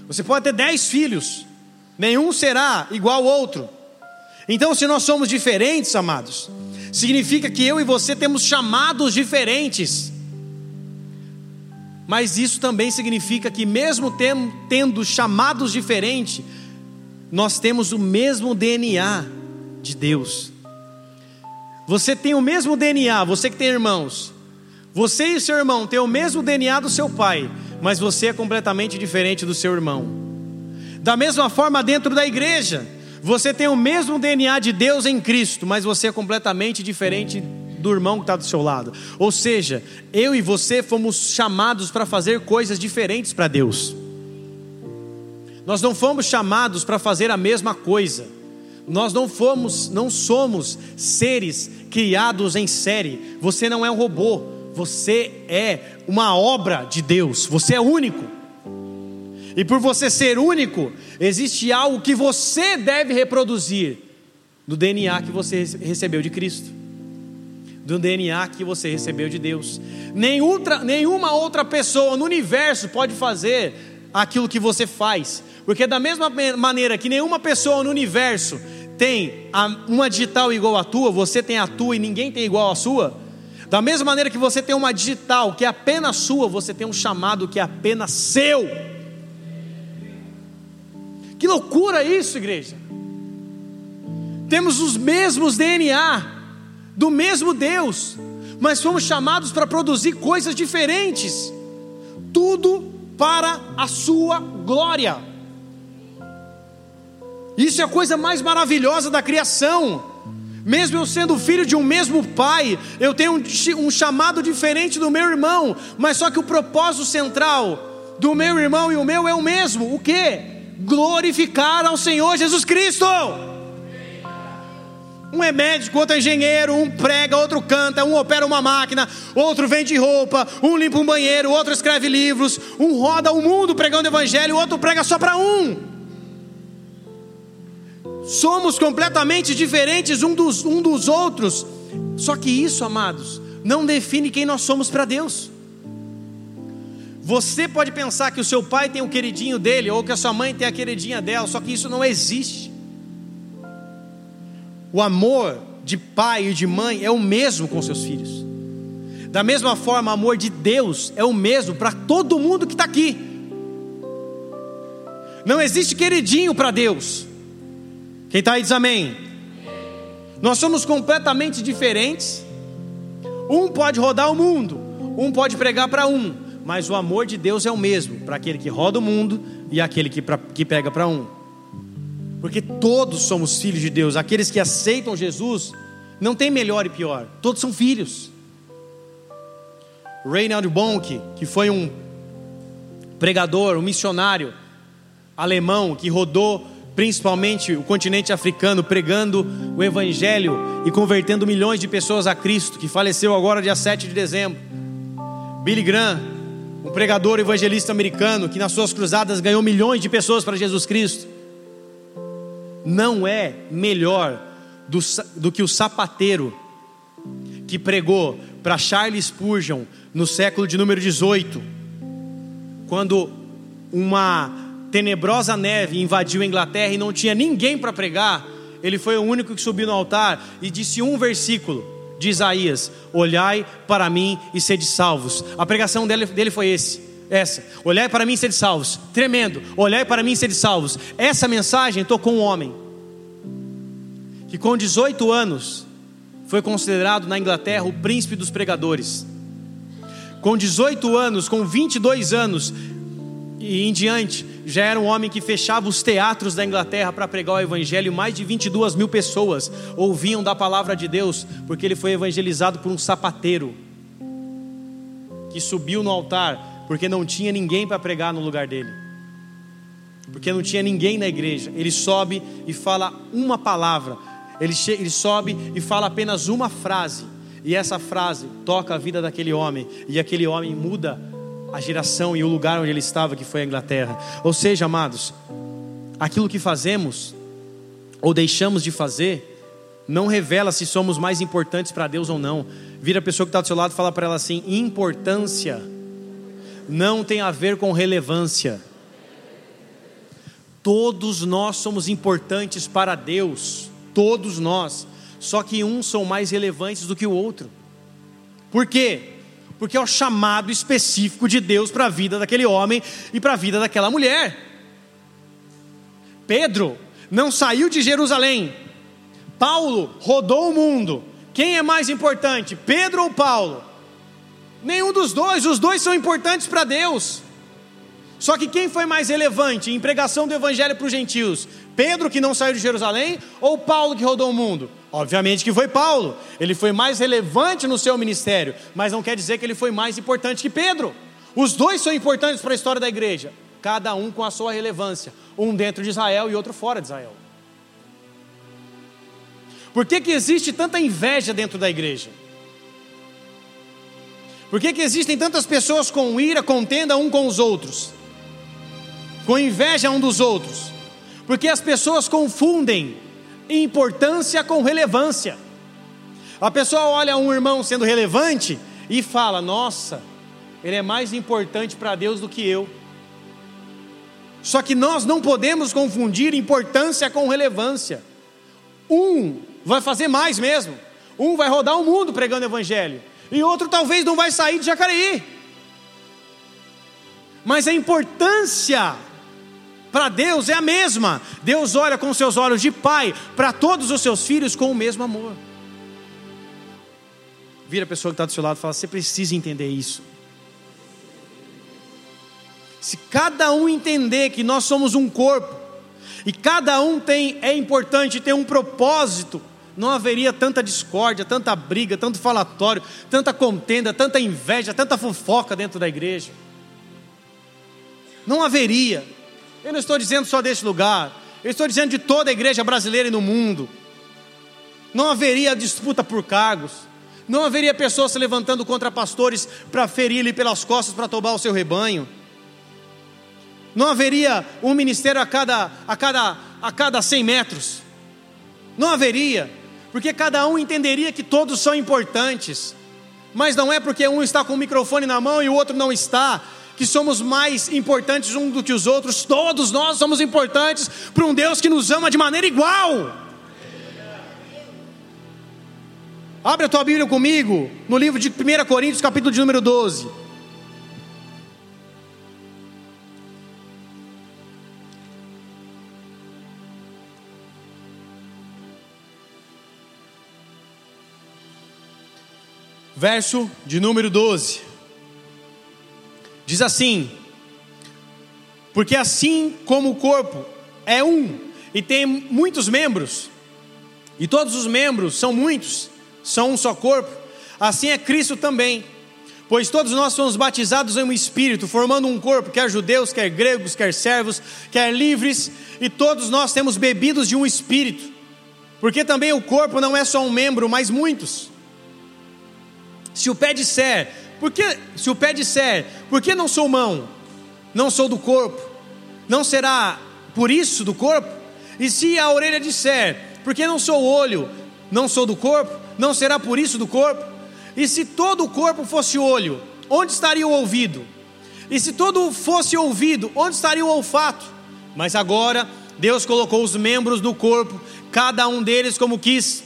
Você pode ter dez filhos, nenhum será igual ao outro. Então, se nós somos diferentes, amados, significa que eu e você temos chamados diferentes. Mas isso também significa que, mesmo tendo chamados diferentes, nós temos o mesmo DNA de Deus. Você tem o mesmo DNA, você que tem irmãos. Você e seu irmão têm o mesmo DNA do seu pai, mas você é completamente diferente do seu irmão. Da mesma forma, dentro da igreja, você tem o mesmo DNA de Deus em Cristo, mas você é completamente diferente do irmão que está do seu lado. Ou seja, eu e você fomos chamados para fazer coisas diferentes para Deus. Nós não fomos chamados para fazer a mesma coisa. Nós não fomos, não somos seres criados em série. Você não é um robô. Você é uma obra de Deus, você é único. E por você ser único, existe algo que você deve reproduzir do DNA que você recebeu de Cristo, do DNA que você recebeu de Deus. nenhuma outra pessoa no universo pode fazer aquilo que você faz, porque da mesma maneira que nenhuma pessoa no universo tem uma digital igual à tua, você tem a tua e ninguém tem igual à sua. Da mesma maneira que você tem uma digital que é apenas sua, você tem um chamado que é apenas seu. Que loucura isso, igreja! Temos os mesmos DNA, do mesmo Deus, mas fomos chamados para produzir coisas diferentes, tudo para a Sua glória. Isso é a coisa mais maravilhosa da criação. Mesmo eu sendo filho de um mesmo pai, eu tenho um, um, chamado diferente do meu irmão, mas só que o propósito central do meu irmão e o meu é o mesmo: o que? Glorificar ao Senhor Jesus Cristo. Um é médico, outro é engenheiro, um prega, outro canta, um opera uma máquina, outro vende roupa, um limpa um banheiro, outro escreve livros, um roda o mundo pregando o evangelho, outro prega só para um. Somos completamente diferentes um dos, um dos outros. Só que isso, amados, não define quem nós somos para Deus. Você pode pensar que o seu pai tem o queridinho dele, ou que a sua mãe tem a queridinha dela, só que isso não existe. O amor de pai e de mãe é o mesmo com seus filhos. Da mesma forma, o amor de Deus é o mesmo para todo mundo que está aqui. Não existe queridinho para Deus. Quem está aí diz amém. Nós somos completamente diferentes. Um pode rodar o mundo, um pode pregar para um, mas o amor de Deus é o mesmo para aquele que roda o mundo e aquele que, pra, que prega para um porque todos somos filhos de Deus. Aqueles que aceitam Jesus não tem melhor e pior, todos são filhos. Reinhard Bonk, que foi um pregador, um missionário alemão que rodou principalmente o continente africano pregando o evangelho e convertendo milhões de pessoas a Cristo, que faleceu agora dia 7 de dezembro. Billy Graham, um pregador evangelista americano que nas suas cruzadas ganhou milhões de pessoas para Jesus Cristo não é melhor do, do que o sapateiro que pregou para Charles Spurgeon no século de número 18, quando uma tenebrosa neve invadiu a Inglaterra e não tinha ninguém para pregar, ele foi o único que subiu no altar e disse um versículo de Isaías: Olhai para mim e sede salvos. A pregação dele, dele foi esse essa. Olhai para mim e sede salvos. Tremendo. Olhai para mim e sede salvos. Essa mensagem tocou um homem que com 18 anos foi considerado na Inglaterra o príncipe dos pregadores. Com 18 anos, com 22 anos e em diante, já era um homem que fechava os teatros da Inglaterra para pregar o Evangelho. Mais de 22 mil pessoas ouviam da palavra de Deus, porque ele foi evangelizado por um sapateiro que subiu no altar porque não tinha ninguém para pregar no lugar dele. Porque não tinha ninguém na igreja. Ele sobe e fala uma palavra. Ele, ele sobe e fala apenas uma frase. E essa frase toca a vida daquele homem. E aquele homem muda a geração e o lugar onde ele estava, que foi a Inglaterra. Ou seja, amados, aquilo que fazemos ou deixamos de fazer não revela se somos mais importantes para Deus ou não. Vira a pessoa que está do seu lado e fala para ela assim: importância não tem a ver com relevância. Todos nós somos importantes para Deus, todos nós, só que uns são mais relevantes do que o outro. Por quê? Porque é o chamado específico de Deus para a vida daquele homem e para a vida daquela mulher. Pedro não saiu de Jerusalém. Paulo rodou o mundo. Quem é mais importante, Pedro ou Paulo? Nenhum dos dois, os dois são importantes para Deus. Só que quem foi mais relevante em pregação do evangelho para os gentios? Pedro, que não saiu de Jerusalém, ou Paulo, que rodou o mundo? Obviamente que foi Paulo. Ele foi mais relevante no seu ministério, mas não quer dizer que ele foi mais importante que Pedro. Os dois são importantes para a história da igreja, cada um com a sua relevância, um dentro de Israel e outro fora de Israel. Por que, que existe tanta inveja dentro da igreja? Por que, que existem tantas pessoas com ira, contenda um com os outros? Com inveja um dos outros? Porque as pessoas confundem importância com relevância. A pessoa olha um irmão sendo relevante e fala: Nossa, ele é mais importante para Deus do que eu. Só que nós não podemos confundir importância com relevância. Um vai fazer mais mesmo. Um vai rodar o mundo pregando o evangelho e outro talvez não vai sair de Jacareí. Mas a importância para Deus é a mesma. Deus olha com seus olhos de pai para todos os seus filhos com o mesmo amor. Vira a pessoa que está do seu lado e fala: você precisa entender isso. Se cada um entender que nós somos um corpo, e cada um tem, é importante ter um propósito, não haveria tanta discórdia, tanta briga, tanto falatório, tanta contenda, tanta inveja, tanta fofoca dentro da igreja. Não haveria. Eu não estou dizendo só deste lugar, eu estou dizendo de toda a igreja brasileira e no mundo. não haveria disputa por cargos, não haveria pessoas se levantando contra pastores para ferir-lhe pelas costas para tomar o seu rebanho. Não haveria um ministério a cada, a cada, a cada 100 metros. Não haveria, porque cada um entenderia que todos são importantes. Mas não é porque um está com o microfone na mão e o outro não está, que somos mais importantes um do que os outros. Todos nós somos importantes para um Deus que nos ama de maneira igual. Abre a tua Bíblia comigo no livro de 1 Coríntios, capítulo de número 12. Verso de número 12. Diz assim: Porque assim como o corpo é um e tem muitos membros, e todos os membros são muitos, são um só corpo, assim é Cristo também. Pois todos nós somos batizados em um espírito, formando um corpo, quer judeus, quer gregos, quer servos, quer livres, e todos nós temos bebidos de um espírito. Porque também o corpo não é só um membro, mas muitos. Se o pé disser, por que, se o pé disser, por que não sou mão? Não sou do corpo? Não será por isso do corpo? E se a orelha disser, por que não sou olho? Não sou do corpo? não será por isso do corpo? E se todo o corpo fosse olho, onde estaria o ouvido? E se todo fosse ouvido, onde estaria o olfato? Mas agora Deus colocou os membros do corpo, cada um deles como quis.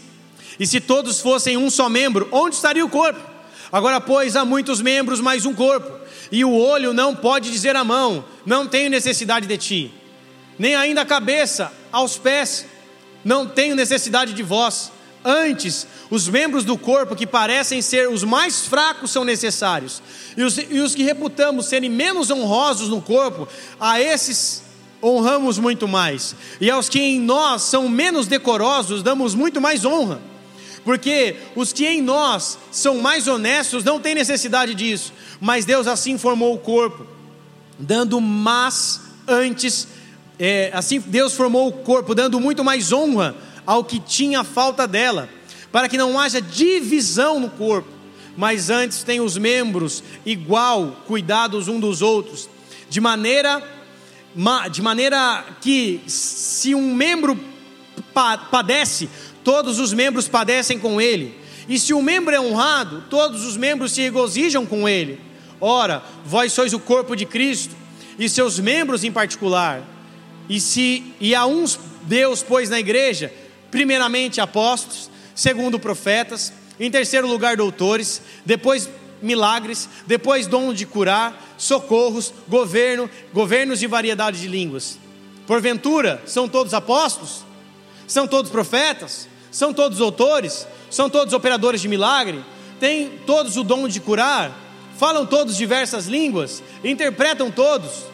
E se todos fossem um só membro, onde estaria o corpo? Agora, pois, há muitos membros, mais um corpo. E o olho não pode dizer à mão: Não tenho necessidade de ti. Nem ainda a cabeça aos pés: Não tenho necessidade de vós. Antes, os membros do corpo que parecem ser os mais fracos são necessários, e os, e os que reputamos serem menos honrosos no corpo, a esses honramos muito mais, e aos que em nós são menos decorosos, damos muito mais honra, porque os que em nós são mais honestos não têm necessidade disso, mas Deus assim formou o corpo, dando mais antes, é, assim Deus formou o corpo, dando muito mais honra ao que tinha falta dela, para que não haja divisão no corpo, mas antes tem os membros igual cuidados um dos outros, de maneira de maneira que se um membro padece, todos os membros padecem com ele. E se um membro é honrado, todos os membros se regozijam com ele. Ora, vós sois o corpo de Cristo e seus membros em particular. E se e a uns Deus pôs na igreja primeiramente apóstolos, segundo profetas, em terceiro lugar doutores, depois milagres, depois dom de curar, socorros, governo, governos de variedade de línguas. Porventura, são todos apóstolos? São todos profetas? São todos doutores? São todos operadores de milagre? Têm todos o dom de curar? Falam todos diversas línguas? Interpretam todos?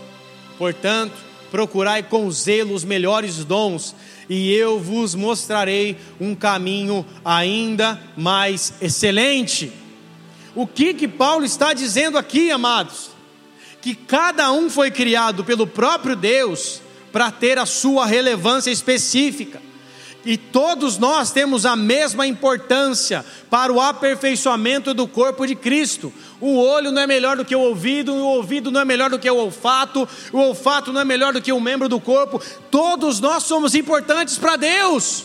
Portanto, procurai com zelo os melhores dons, e eu vos mostrarei um caminho ainda mais excelente. O que que Paulo está dizendo aqui, amados? Que cada um foi criado pelo próprio Deus para ter a sua relevância específica. E todos nós temos a mesma importância para o aperfeiçoamento do corpo de Cristo. O olho não é melhor do que o ouvido, o ouvido não é melhor do que o olfato, o olfato não é melhor do que um membro do corpo. Todos nós somos importantes para Deus.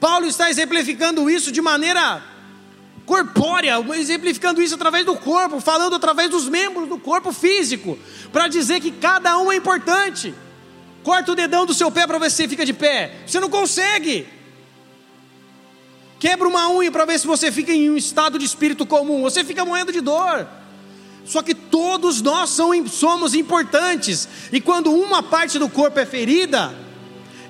Paulo está exemplificando isso de maneira corpórea, exemplificando isso através do corpo, falando através dos membros do corpo físico, para dizer que cada um é importante. Corta o dedão do seu pé para ver se você fica de pé. Você não consegue. Quebra uma unha para ver se você fica em um estado de espírito comum. Você fica moendo de dor. Só que todos nós somos importantes. E quando uma parte do corpo é ferida,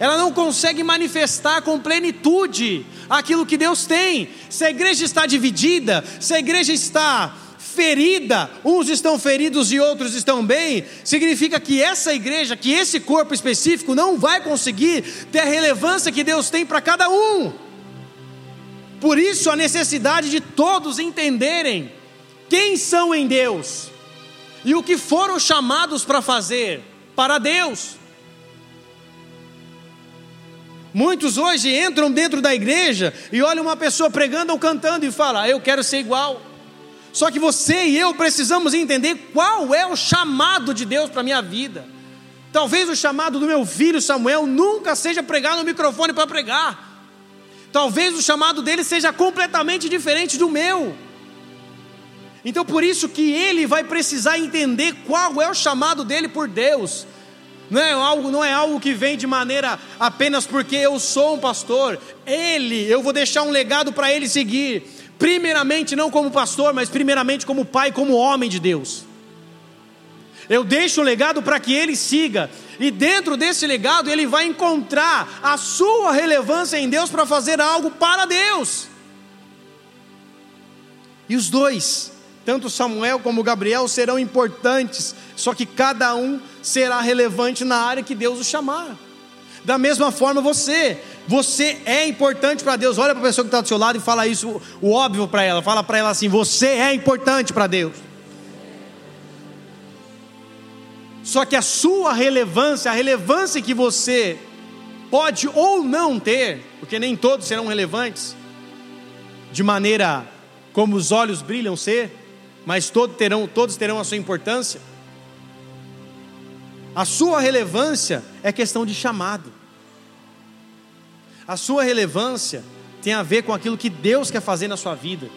ela não consegue manifestar com plenitude aquilo que Deus tem. Se a igreja está dividida, se a igreja está ferida, uns estão feridos e outros estão bem, significa que essa igreja, que esse corpo específico não vai conseguir ter a relevância que Deus tem para cada um. Por isso a necessidade de todos entenderem quem são em Deus e o que foram chamados para fazer para Deus. Muitos hoje entram dentro da igreja e olham uma pessoa pregando ou cantando e falam: ah, Eu quero ser igual. Só que você e eu precisamos entender qual é o chamado de Deus para a minha vida. Talvez o chamado do meu filho Samuel nunca seja pregar no microfone para pregar. Talvez o chamado dele seja completamente diferente do meu. Então por isso que ele vai precisar entender qual é o chamado dele por Deus. Não é algo, não é algo que vem de maneira apenas porque eu sou um pastor. Ele, eu vou deixar um legado para ele seguir. Primeiramente não como pastor, mas primeiramente como pai, como homem de Deus. Eu deixo um legado para que ele siga. E dentro desse legado ele vai encontrar a sua relevância em Deus para fazer algo para Deus. E os dois tanto Samuel como Gabriel serão importantes, só que cada um será relevante na área que Deus o chamar. Da mesma forma você, você é importante para Deus. Olha para a pessoa que está do seu lado e fala isso, o óbvio para ela. Fala para ela assim: você é importante para Deus. Só que a sua relevância, a relevância que você pode ou não ter, porque nem todos serão relevantes, de maneira como os olhos brilham ser, mas todos terão, todos terão a sua importância. A sua relevância é questão de chamado. A sua relevância tem a ver com aquilo que Deus quer fazer na sua vida.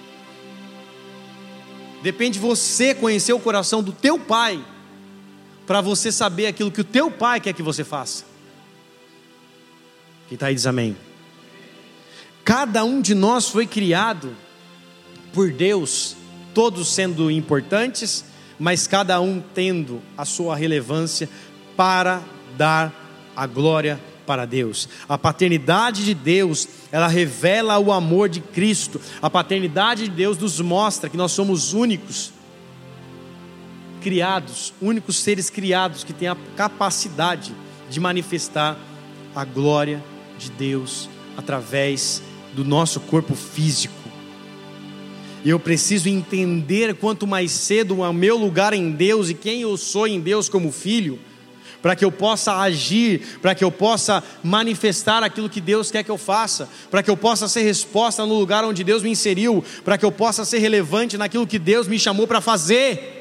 Depende de você conhecer o coração do teu pai, para você saber aquilo que o teu pai quer que você faça. Quem está aí diz amém. Cada um de nós foi criado por Deus todos sendo importantes, mas cada um tendo a sua relevância para dar a glória para Deus. A paternidade de Deus, ela revela o amor de Cristo. A paternidade de Deus nos mostra que nós somos únicos criados, únicos seres criados que têm a capacidade de manifestar a glória de Deus através do nosso corpo físico. E eu preciso entender quanto mais cedo o meu lugar em Deus e quem eu sou em Deus como filho, para que eu possa agir, para que eu possa manifestar aquilo que Deus quer que eu faça, para que eu possa ser resposta no lugar onde Deus me inseriu, para que eu possa ser relevante naquilo que Deus me chamou para fazer.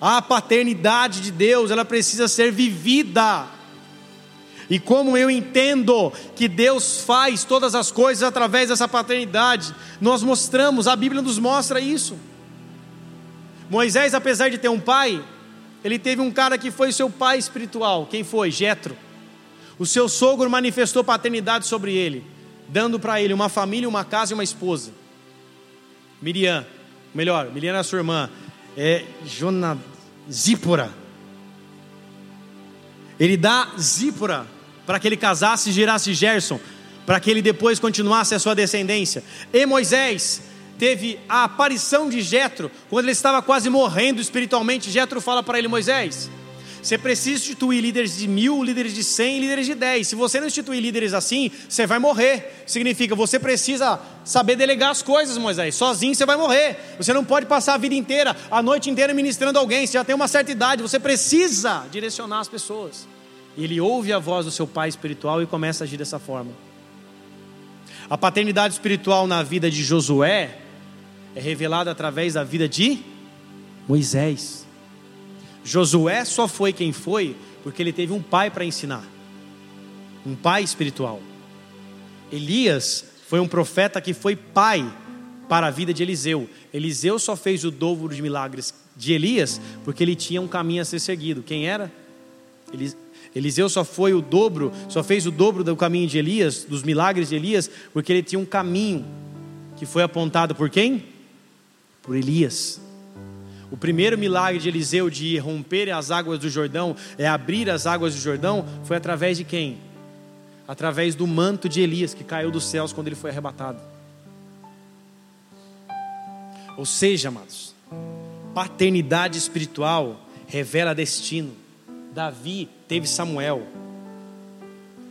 A paternidade de Deus, ela precisa ser vivida. E como eu entendo que Deus faz todas as coisas através dessa paternidade, nós mostramos, a Bíblia nos mostra isso. Moisés, apesar de ter um pai, ele teve um cara que foi seu pai espiritual. Quem foi? Jetro. O seu sogro manifestou paternidade sobre ele, dando para ele uma família, uma casa e uma esposa. Miriam, melhor, Miriam era sua irmã, é Jona Zípora. Ele dá Zípora para que ele casasse e gerasse Gerson, para que ele depois continuasse a sua descendência. E Moisés teve a aparição de Jetro, quando ele estava quase morrendo espiritualmente, Jetro fala para ele, Moisés, você precisa instituir líderes de mil, líderes de cem, líderes de dez. Se você não instituir líderes assim, você vai morrer. Significa, você precisa saber delegar as coisas, Moisés. Sozinho você vai morrer. Você não pode passar a vida inteira, a noite inteira ministrando alguém. Você já tem uma certa idade, você precisa direcionar as pessoas. E ele ouve a voz do seu pai espiritual e começa a agir dessa forma. A paternidade espiritual na vida de Josué é revelada através da vida de Moisés. Josué só foi quem foi porque ele teve um pai para ensinar, um pai espiritual. Elias foi um profeta que foi pai para a vida de Eliseu. Eliseu só fez o dobro de milagres de Elias porque ele tinha um caminho a ser seguido. Quem era? Eliseu só foi o dobro, só fez o dobro do caminho de Elias, dos milagres de Elias, porque ele tinha um caminho que foi apontado por quem? Por Elias. O primeiro milagre de Eliseu de romper as águas do Jordão, é abrir as águas do Jordão, foi através de quem? Através do manto de Elias que caiu dos céus quando ele foi arrebatado. Ou seja, amados, paternidade espiritual revela destino. Davi teve Samuel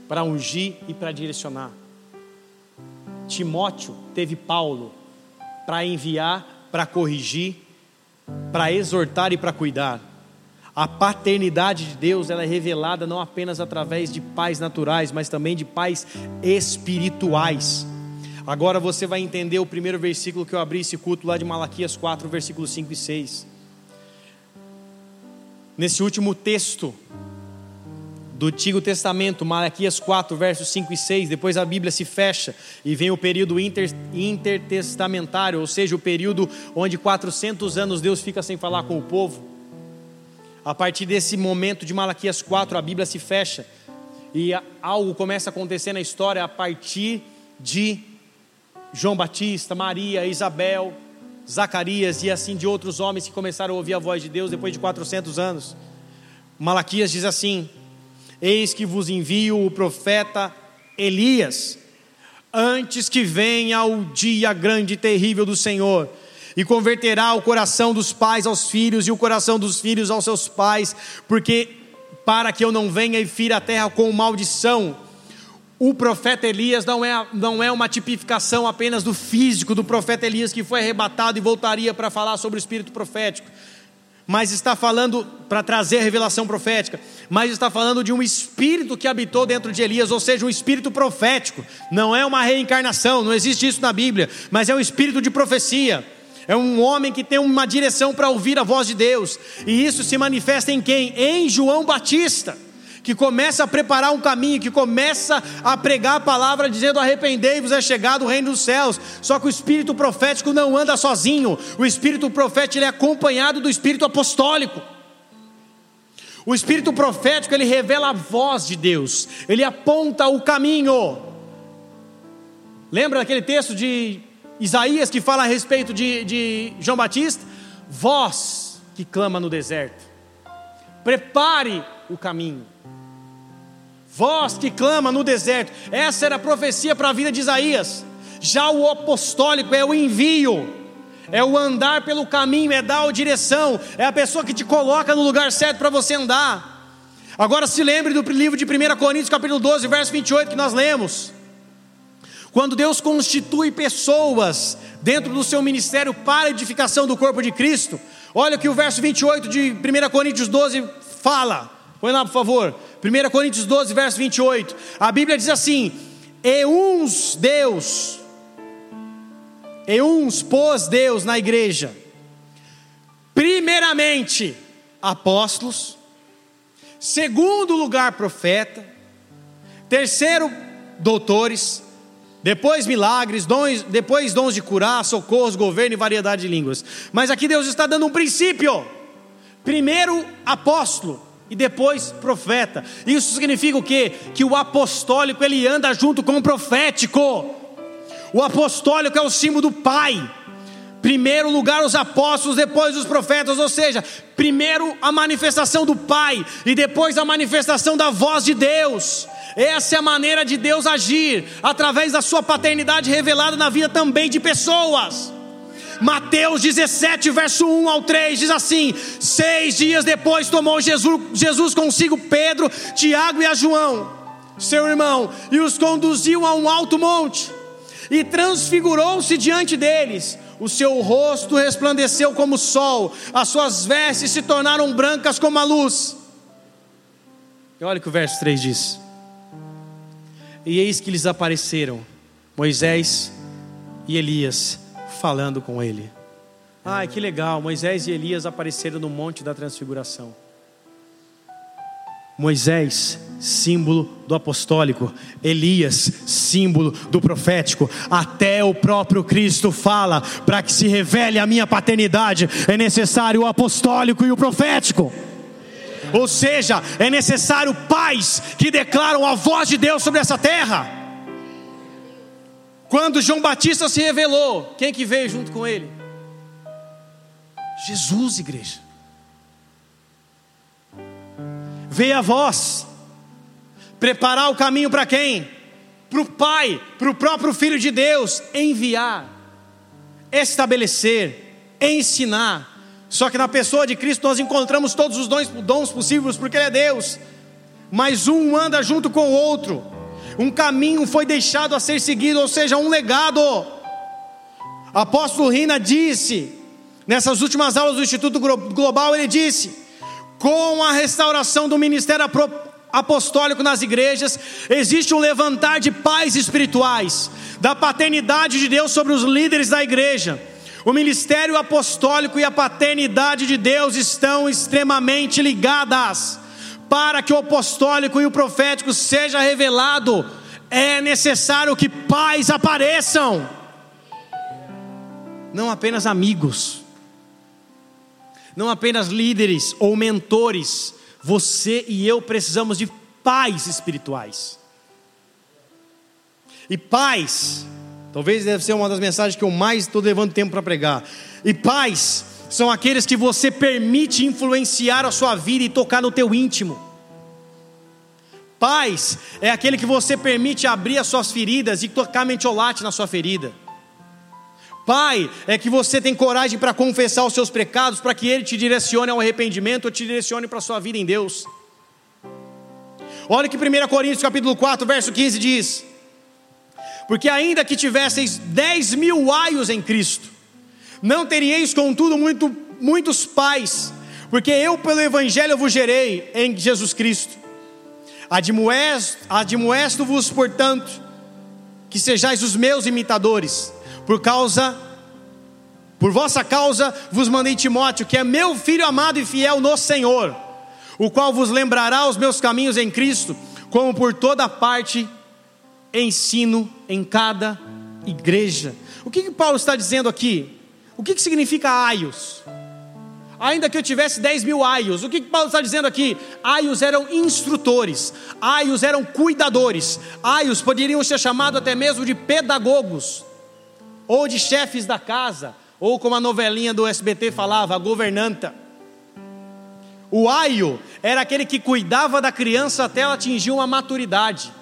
para ungir e para direcionar. Timóteo teve Paulo para enviar, para corrigir, para exortar e para cuidar. A paternidade de Deus ela é revelada não apenas através de pais naturais, mas também de pais espirituais. Agora você vai entender o primeiro versículo que eu abri esse culto lá de Malaquias 4, versículos 5 e 6. Nesse último texto do Antigo Testamento, Malaquias 4, versos 5 e 6, depois a Bíblia se fecha e vem o período inter, intertestamentário, ou seja, o período onde 400 anos Deus fica sem falar com o povo. A partir desse momento de Malaquias 4, a Bíblia se fecha e algo começa a acontecer na história a partir de João Batista, Maria, Isabel, Zacarias e assim de outros homens que começaram a ouvir a voz de Deus depois de 400 anos. Malaquias diz assim: Eis que vos envio o profeta Elias, antes que venha o dia grande e terrível do Senhor e converterá o coração dos pais aos filhos e o coração dos filhos aos seus pais, porque para que eu não venha e fira a terra com maldição. O profeta Elias não é, não é uma tipificação apenas do físico do profeta Elias que foi arrebatado e voltaria para falar sobre o espírito profético, mas está falando para trazer a revelação profética, mas está falando de um espírito que habitou dentro de Elias, ou seja, um espírito profético. Não é uma reencarnação, não existe isso na Bíblia, mas é um espírito de profecia. É um homem que tem uma direção para ouvir a voz de Deus. E isso se manifesta em quem? Em João Batista, que começa a preparar um caminho, que começa a pregar a palavra dizendo: arrependei-vos, é chegado o reino dos céus. Só que o espírito profético não anda sozinho. O espírito profético é acompanhado do espírito apostólico. O espírito profético ele revela a voz de Deus. Ele aponta o caminho. Lembra daquele texto de Isaías que fala a respeito de, de João Batista, voz que clama no deserto, prepare o caminho. Voz que clama no deserto, essa era a profecia para a vida de Isaías. Já o apostólico é o envio, é o andar pelo caminho, é dar a direção, é a pessoa que te coloca no lugar certo para você andar. Agora se lembre do livro de 1 Coríntios, capítulo 12, verso 28, que nós lemos. Quando Deus constitui pessoas dentro do seu ministério para a edificação do corpo de Cristo, olha o que o verso 28 de 1 Coríntios 12 fala. Põe lá, por favor. 1 Coríntios 12, verso 28. A Bíblia diz assim: E uns Deus, e uns pôs Deus na igreja, primeiramente apóstolos, segundo lugar profeta, terceiro doutores, depois milagres, dons, depois dons de curar, socorros, governo e variedade de línguas. Mas aqui Deus está dando um princípio. Primeiro apóstolo e depois profeta. Isso significa o quê? Que o apostólico ele anda junto com o profético. O apostólico é o símbolo do Pai. Primeiro lugar os apóstolos, depois os profetas, ou seja, primeiro a manifestação do Pai e depois a manifestação da voz de Deus. Essa é a maneira de Deus agir, através da sua paternidade revelada na vida também de pessoas. Mateus 17, verso 1 ao 3 diz assim: Seis dias depois tomou Jesus, Jesus consigo Pedro, Tiago e a João, seu irmão, e os conduziu a um alto monte, e transfigurou-se diante deles. O seu rosto resplandeceu como o sol, as suas vestes se tornaram brancas como a luz. E olha o que o verso 3 diz. E eis que lhes apareceram Moisés e Elias falando com ele. Ai, que legal, Moisés e Elias apareceram no Monte da Transfiguração. Moisés, símbolo do apostólico, Elias, símbolo do profético, até o próprio Cristo fala: para que se revele a minha paternidade, é necessário o apostólico e o profético. Ou seja, é necessário pais que declaram a voz de Deus sobre essa terra. Quando João Batista se revelou, quem que veio junto com ele? Jesus, igreja. Veio a voz, preparar o caminho para quem? Para o Pai, para o próprio Filho de Deus, enviar, estabelecer, ensinar, só que na pessoa de Cristo nós encontramos todos os dons, dons possíveis, porque Ele é Deus. Mas um anda junto com o outro. Um caminho foi deixado a ser seguido, ou seja, um legado. Apóstolo Rina disse, nessas últimas aulas do Instituto Global, ele disse: com a restauração do ministério apostólico nas igrejas, existe um levantar de pais espirituais, da paternidade de Deus sobre os líderes da igreja. O ministério apostólico e a paternidade de Deus estão extremamente ligadas. Para que o apostólico e o profético seja revelado, é necessário que pais apareçam, não apenas amigos, não apenas líderes ou mentores, você e eu precisamos de pais espirituais. E pais, talvez deve ser uma das mensagens que eu mais estou levando tempo para pregar. E pais são aqueles que você permite influenciar a sua vida e tocar no teu íntimo. Paz é aquele que você permite abrir as suas feridas e tocar mentiolate na sua ferida. Pai é que você tem coragem para confessar os seus pecados, para que Ele te direcione ao arrependimento ou te direcione para a sua vida em Deus. Olha que 1 Coríntios capítulo 4, verso 15 diz: Porque ainda que tivesseis 10 mil aios em Cristo, não teríeis contudo muito, muitos pais, porque eu pelo Evangelho vos gerei em Jesus Cristo. Admoesto-vos, portanto, que sejais os meus imitadores por causa, por vossa causa, vos mandei Timóteo, que é meu filho amado e fiel no Senhor, o qual vos lembrará os meus caminhos em Cristo, como por toda parte ensino em cada igreja. O que, que Paulo está dizendo aqui? O que, que significa aios? Ainda que eu tivesse 10 mil aios, o que, que Paulo está dizendo aqui? Aios eram instrutores, aios eram cuidadores, aios poderiam ser chamados até mesmo de pedagogos ou de chefes da casa, ou como a novelinha do SBT falava, a governanta. O aio era aquele que cuidava da criança até ela atingir uma maturidade.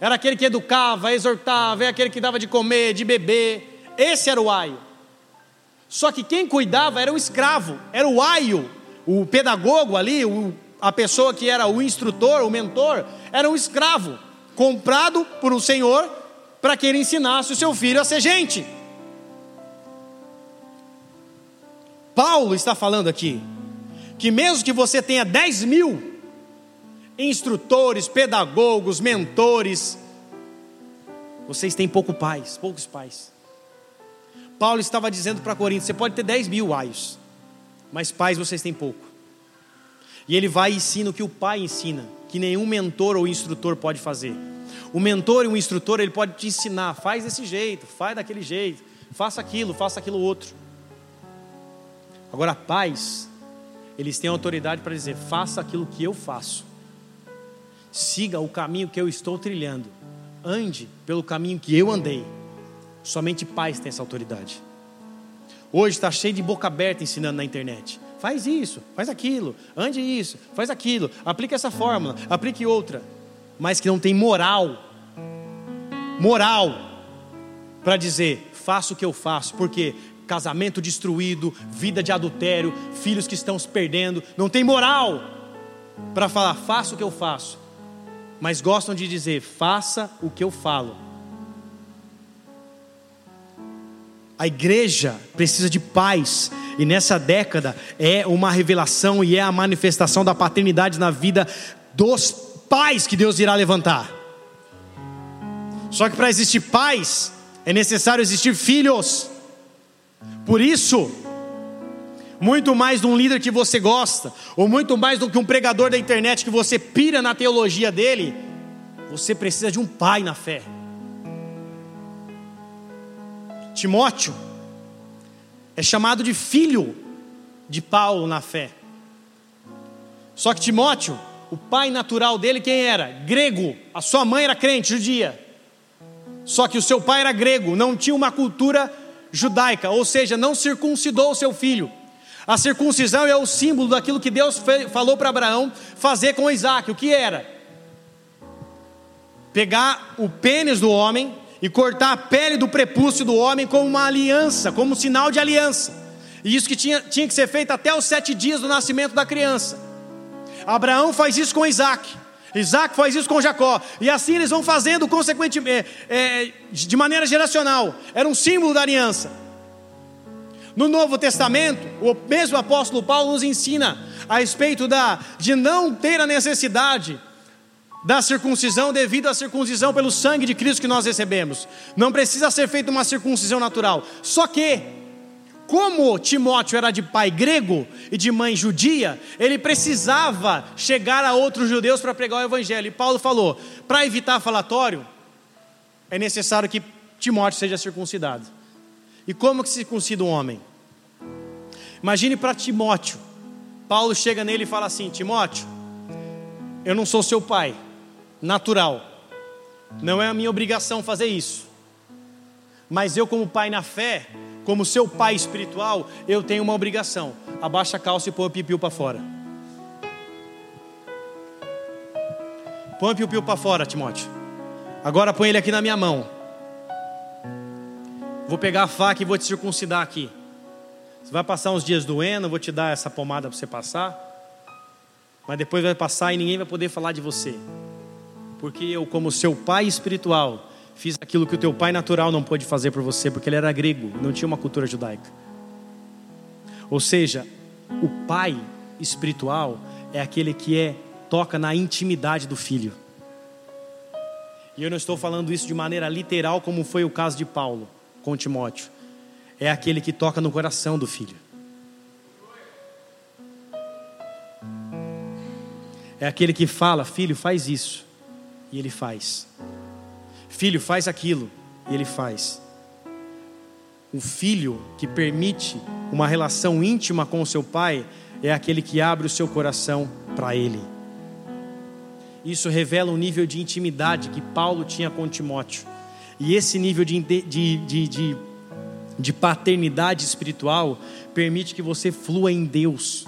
Era aquele que educava, exortava, é aquele que dava de comer, de beber. Esse era o aio. Só que quem cuidava era o escravo, era o aio, o pedagogo ali, o, a pessoa que era o instrutor, o mentor, era um escravo, comprado por um senhor para que ele ensinasse o seu filho a ser gente. Paulo está falando aqui que, mesmo que você tenha 10 mil instrutores, pedagogos, mentores, vocês têm pouco pais, poucos pais. Paulo estava dizendo para Coríntios: você pode ter 10 mil aios, mas pais vocês têm pouco. E ele vai e ensina o que o pai ensina, que nenhum mentor ou instrutor pode fazer. O mentor e o instrutor, ele pode te ensinar, faz desse jeito, faz daquele jeito, faça aquilo, faça aquilo outro. Agora, pais, eles têm autoridade para dizer: faça aquilo que eu faço, siga o caminho que eu estou trilhando, ande pelo caminho que eu andei. Somente pais têm essa autoridade. Hoje está cheio de boca aberta ensinando na internet. Faz isso, faz aquilo, ande isso, faz aquilo, aplique essa fórmula, aplique outra mas que não tem moral, moral, para dizer: faço o que eu faço, porque casamento destruído, vida de adultério, filhos que estão se perdendo, não tem moral para falar: faço o que eu faço, mas gostam de dizer: faça o que eu falo. A igreja precisa de paz, e nessa década é uma revelação e é a manifestação da paternidade na vida dos pais que Deus irá levantar. Só que para existir pais, é necessário existir filhos. Por isso, muito mais de um líder que você gosta, ou muito mais do que um pregador da internet que você pira na teologia dele, você precisa de um pai na fé. Timóteo é chamado de filho de Paulo na fé. Só que Timóteo o pai natural dele quem era? Grego. A sua mãe era crente, judia. Só que o seu pai era grego, não tinha uma cultura judaica, ou seja, não circuncidou o seu filho. A circuncisão é o símbolo daquilo que Deus falou para Abraão fazer com Isaac. O que era? Pegar o pênis do homem e cortar a pele do prepúcio do homem como uma aliança, como um sinal de aliança. E isso que tinha, tinha que ser feito até os sete dias do nascimento da criança. Abraão faz isso com Isaac. Isaac faz isso com Jacó. E assim eles vão fazendo consequentemente, é, é, de maneira geracional. Era um símbolo da aliança. No Novo Testamento, o mesmo apóstolo Paulo nos ensina a respeito da, de não ter a necessidade da circuncisão devido à circuncisão pelo sangue de Cristo que nós recebemos. Não precisa ser feita uma circuncisão natural. Só que, como Timóteo era de pai grego e de mãe judia, ele precisava chegar a outros judeus para pregar o evangelho. E Paulo falou: para evitar falatório, é necessário que Timóteo seja circuncidado. E como que se circuncida um homem? Imagine para Timóteo. Paulo chega nele e fala assim: Timóteo, eu não sou seu pai, natural. Não é a minha obrigação fazer isso. Mas eu, como pai na fé, como seu pai espiritual, eu tenho uma obrigação. Abaixa a calça e põe o pipiu para fora. Põe o pipiu para fora, Timóteo. Agora põe ele aqui na minha mão. Vou pegar a faca e vou te circuncidar aqui. Você vai passar uns dias doendo, vou te dar essa pomada para você passar. Mas depois vai passar e ninguém vai poder falar de você. Porque eu, como seu pai espiritual, fiz aquilo que o teu pai natural não pôde fazer por você, porque ele era grego, não tinha uma cultura judaica. Ou seja, o pai espiritual é aquele que é toca na intimidade do filho. E eu não estou falando isso de maneira literal, como foi o caso de Paulo com Timóteo é aquele que toca no coração do filho. É aquele que fala, filho, faz isso, e ele faz. Filho, faz aquilo, e ele faz. O filho que permite uma relação íntima com o seu pai é aquele que abre o seu coração para ele. Isso revela um nível de intimidade que Paulo tinha com Timóteo. E esse nível de, de, de, de de paternidade espiritual permite que você flua em Deus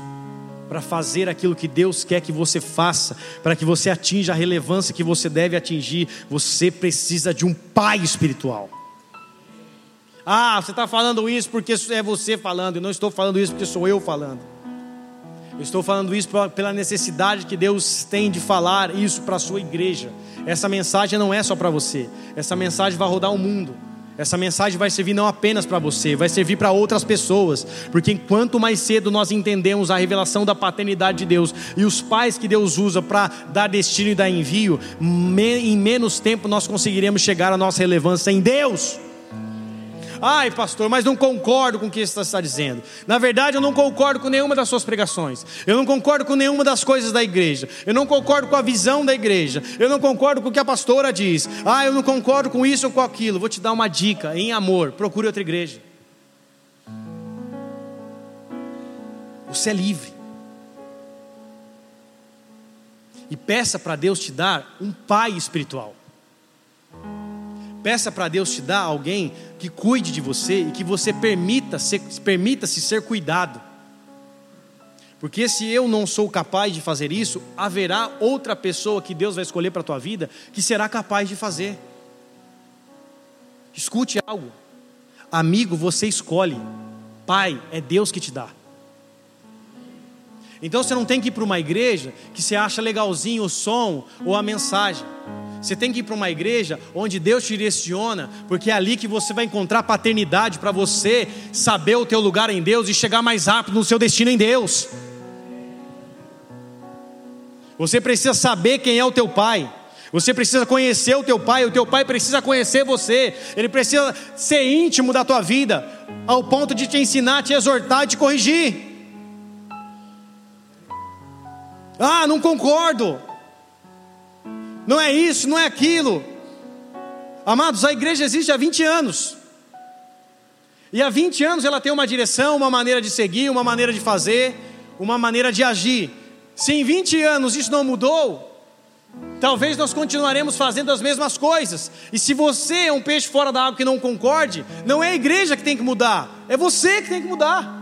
para fazer aquilo que Deus quer que você faça, para que você atinja a relevância que você deve atingir, você precisa de um pai espiritual. Ah, você está falando isso porque é você falando, eu não estou falando isso porque sou eu falando. Eu estou falando isso pela necessidade que Deus tem de falar isso para a sua igreja. Essa mensagem não é só para você, essa mensagem vai rodar o mundo. Essa mensagem vai servir não apenas para você, vai servir para outras pessoas, porque enquanto mais cedo nós entendemos a revelação da paternidade de Deus e os pais que Deus usa para dar destino e dar envio, em menos tempo nós conseguiremos chegar à nossa relevância em Deus. Ai, pastor, mas não concordo com o que você está dizendo. Na verdade, eu não concordo com nenhuma das suas pregações. Eu não concordo com nenhuma das coisas da igreja. Eu não concordo com a visão da igreja. Eu não concordo com o que a pastora diz. Ah, eu não concordo com isso ou com aquilo. Vou te dar uma dica, em amor: procure outra igreja. Você é livre. E peça para Deus te dar um pai espiritual. Peça para Deus te dar alguém que cuide de você e que você permita ser, permita se ser cuidado. Porque se eu não sou capaz de fazer isso, haverá outra pessoa que Deus vai escolher para a tua vida que será capaz de fazer. Escute algo. Amigo, você escolhe. Pai, é Deus que te dá. Então você não tem que ir para uma igreja que você acha legalzinho o som ou a mensagem. Você tem que ir para uma igreja onde Deus te direciona, porque é ali que você vai encontrar paternidade para você saber o teu lugar em Deus e chegar mais rápido no seu destino em Deus. Você precisa saber quem é o teu pai. Você precisa conhecer o teu pai, o teu pai precisa conhecer você. Ele precisa ser íntimo da tua vida, ao ponto de te ensinar, te exortar, te corrigir. Ah, não concordo não é isso, não é aquilo. Amados, a igreja existe há 20 anos. E há 20 anos ela tem uma direção, uma maneira de seguir, uma maneira de fazer, uma maneira de agir. Se em 20 anos isso não mudou, talvez nós continuaremos fazendo as mesmas coisas. E se você é um peixe fora da água que não concorde, não é a igreja que tem que mudar, é você que tem que mudar.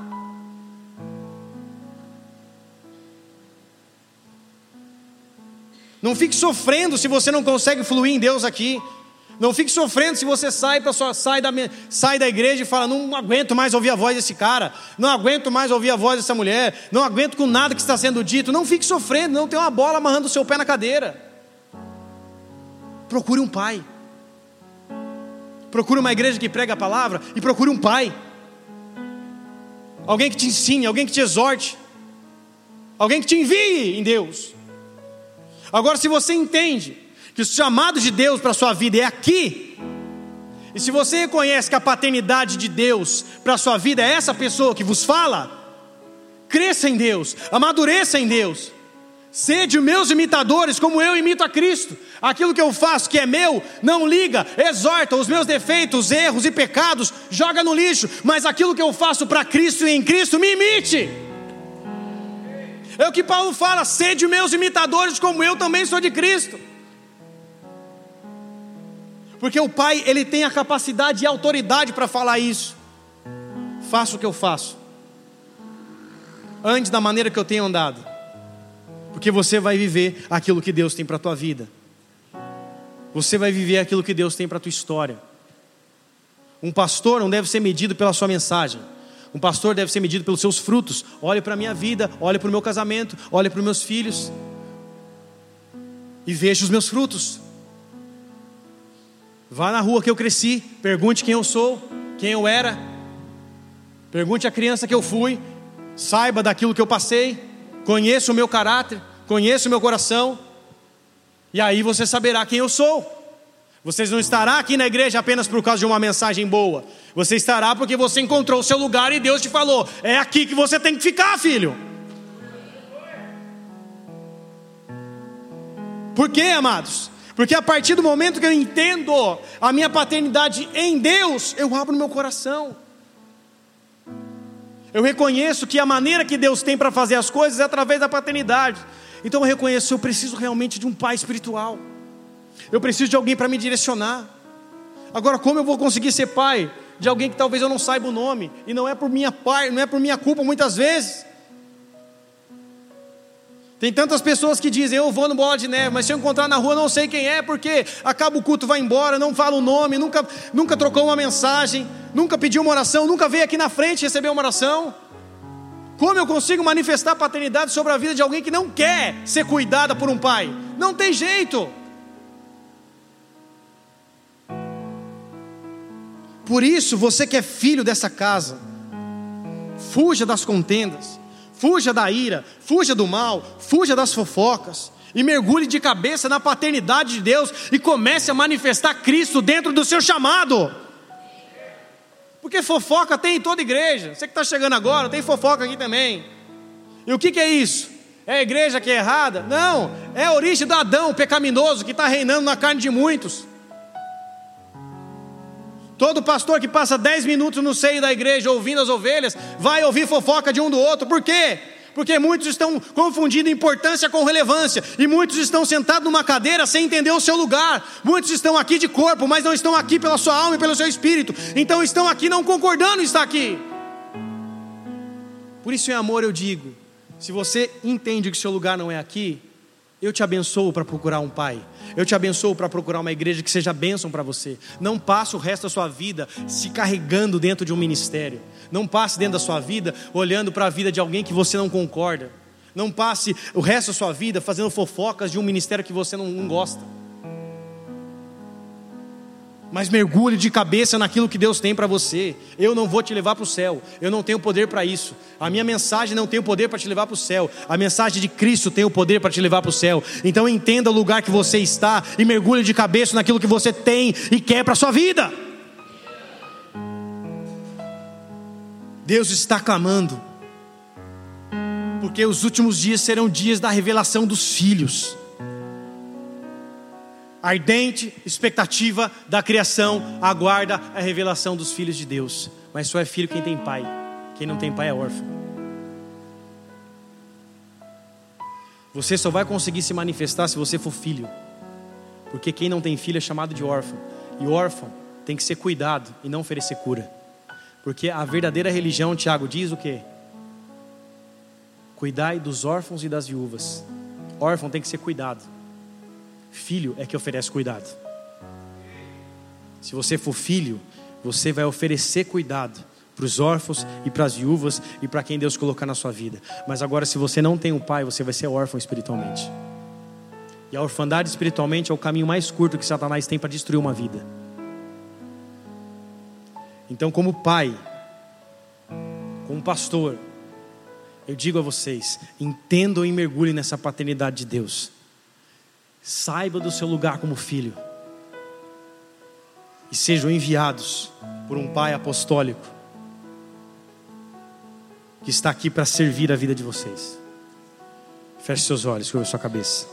Não fique sofrendo se você não consegue fluir em Deus aqui. Não fique sofrendo se você sai, pra sua, sai, da, sai da igreja e fala: não aguento mais ouvir a voz desse cara, não aguento mais ouvir a voz dessa mulher, não aguento com nada que está sendo dito. Não fique sofrendo, não tem uma bola amarrando o seu pé na cadeira. Procure um pai. Procure uma igreja que prega a palavra e procure um pai. alguém que te ensine, alguém que te exorte, alguém que te envie em Deus. Agora, se você entende que o chamado de Deus para a sua vida é aqui, e se você reconhece que a paternidade de Deus para a sua vida é essa pessoa que vos fala, cresça em Deus, amadureça em Deus. Sede meus imitadores, como eu imito a Cristo. Aquilo que eu faço que é meu, não liga, exorta os meus defeitos, erros e pecados, joga no lixo, mas aquilo que eu faço para Cristo e em Cristo, me imite. É o que Paulo fala: sede meus imitadores, como eu também sou de Cristo. Porque o Pai, ele tem a capacidade e a autoridade para falar isso. Faça o que eu faço. Antes da maneira que eu tenho andado. Porque você vai viver aquilo que Deus tem para a tua vida. Você vai viver aquilo que Deus tem para a tua história. Um pastor não deve ser medido pela sua mensagem. Um pastor deve ser medido pelos seus frutos. Olhe para a minha vida, olhe para o meu casamento, olhe para os meus filhos. E veja os meus frutos. Vá na rua que eu cresci, pergunte quem eu sou, quem eu era. Pergunte a criança que eu fui, saiba daquilo que eu passei, conheça o meu caráter, conheça o meu coração, e aí você saberá quem eu sou. Você não estará aqui na igreja apenas por causa de uma mensagem boa. Você estará porque você encontrou o seu lugar e Deus te falou: é aqui que você tem que ficar, filho. Por quê, amados? Porque a partir do momento que eu entendo a minha paternidade em Deus, eu abro meu coração. Eu reconheço que a maneira que Deus tem para fazer as coisas é através da paternidade. Então eu reconheço, eu preciso realmente de um pai espiritual. Eu preciso de alguém para me direcionar. Agora, como eu vou conseguir ser pai de alguém que talvez eu não saiba o nome e não é por minha pai, não é por minha culpa muitas vezes? Tem tantas pessoas que dizem, eu vou no bola de neve, mas se eu encontrar na rua não sei quem é, porque acaba o culto, vai embora, não fala o nome, nunca, nunca trocou uma mensagem, nunca pediu uma oração, nunca veio aqui na frente receber uma oração. Como eu consigo manifestar paternidade sobre a vida de alguém que não quer ser cuidada por um pai? Não tem jeito. Por isso, você que é filho dessa casa, fuja das contendas fuja da ira, fuja do mal, fuja das fofocas e mergulhe de cabeça na paternidade de Deus e comece a manifestar Cristo dentro do seu chamado. Porque fofoca tem em toda igreja. Você que está chegando agora, tem fofoca aqui também. E o que, que é isso? É a igreja que é errada? Não, é a origem do Adão pecaminoso que está reinando na carne de muitos. Todo pastor que passa 10 minutos no seio da igreja ouvindo as ovelhas, vai ouvir fofoca de um do outro. Por quê? Porque muitos estão confundindo importância com relevância, e muitos estão sentados numa cadeira sem entender o seu lugar. Muitos estão aqui de corpo, mas não estão aqui pela sua alma e pelo seu espírito. Então estão aqui não concordando estar aqui. Por isso, em amor, eu digo: se você entende que seu lugar não é aqui, eu te abençoo para procurar um pai. Eu te abençoo para procurar uma igreja que seja bênção para você. Não passe o resto da sua vida se carregando dentro de um ministério. Não passe dentro da sua vida olhando para a vida de alguém que você não concorda. Não passe o resto da sua vida fazendo fofocas de um ministério que você não, gosta mas mergulhe de cabeça naquilo que Deus tem para você. Eu não vou te levar para o céu, eu não tenho poder para isso. A minha mensagem não tem o poder para te levar para o céu, a mensagem de Cristo tem o poder para te levar para o céu. Então entenda o lugar que você está e mergulhe de cabeça naquilo que você tem e quer para sua vida. Deus está clamando, porque os últimos dias serão dias da revelação dos filhos ardente expectativa da criação aguarda a revelação dos filhos de Deus. Mas só é filho quem tem pai, quem não tem pai é órfão. Você só vai conseguir se manifestar se você for filho, porque quem não tem filho é chamado de órfão, e órfão tem que ser cuidado e não oferecer cura, porque a verdadeira religião, Tiago, diz o que? Cuidai dos órfãos e das viúvas. Órfão tem que ser cuidado. Filho é que oferece cuidado. Se você for filho, você vai oferecer cuidado para os órfãos e para as viúvas e para quem Deus colocar na sua vida. Mas agora, se você não tem um pai, você vai ser órfão espiritualmente. E a orfandade espiritualmente é o caminho mais curto que Satanás tem para destruir uma vida. Então, como pai, como pastor, eu digo a vocês: entendam e mergulhem nessa paternidade de Deus. Saiba do seu lugar como filho. E sejam enviados por um pai apostólico que está aqui para servir a vida de vocês. Feche seus olhos, curva sua cabeça.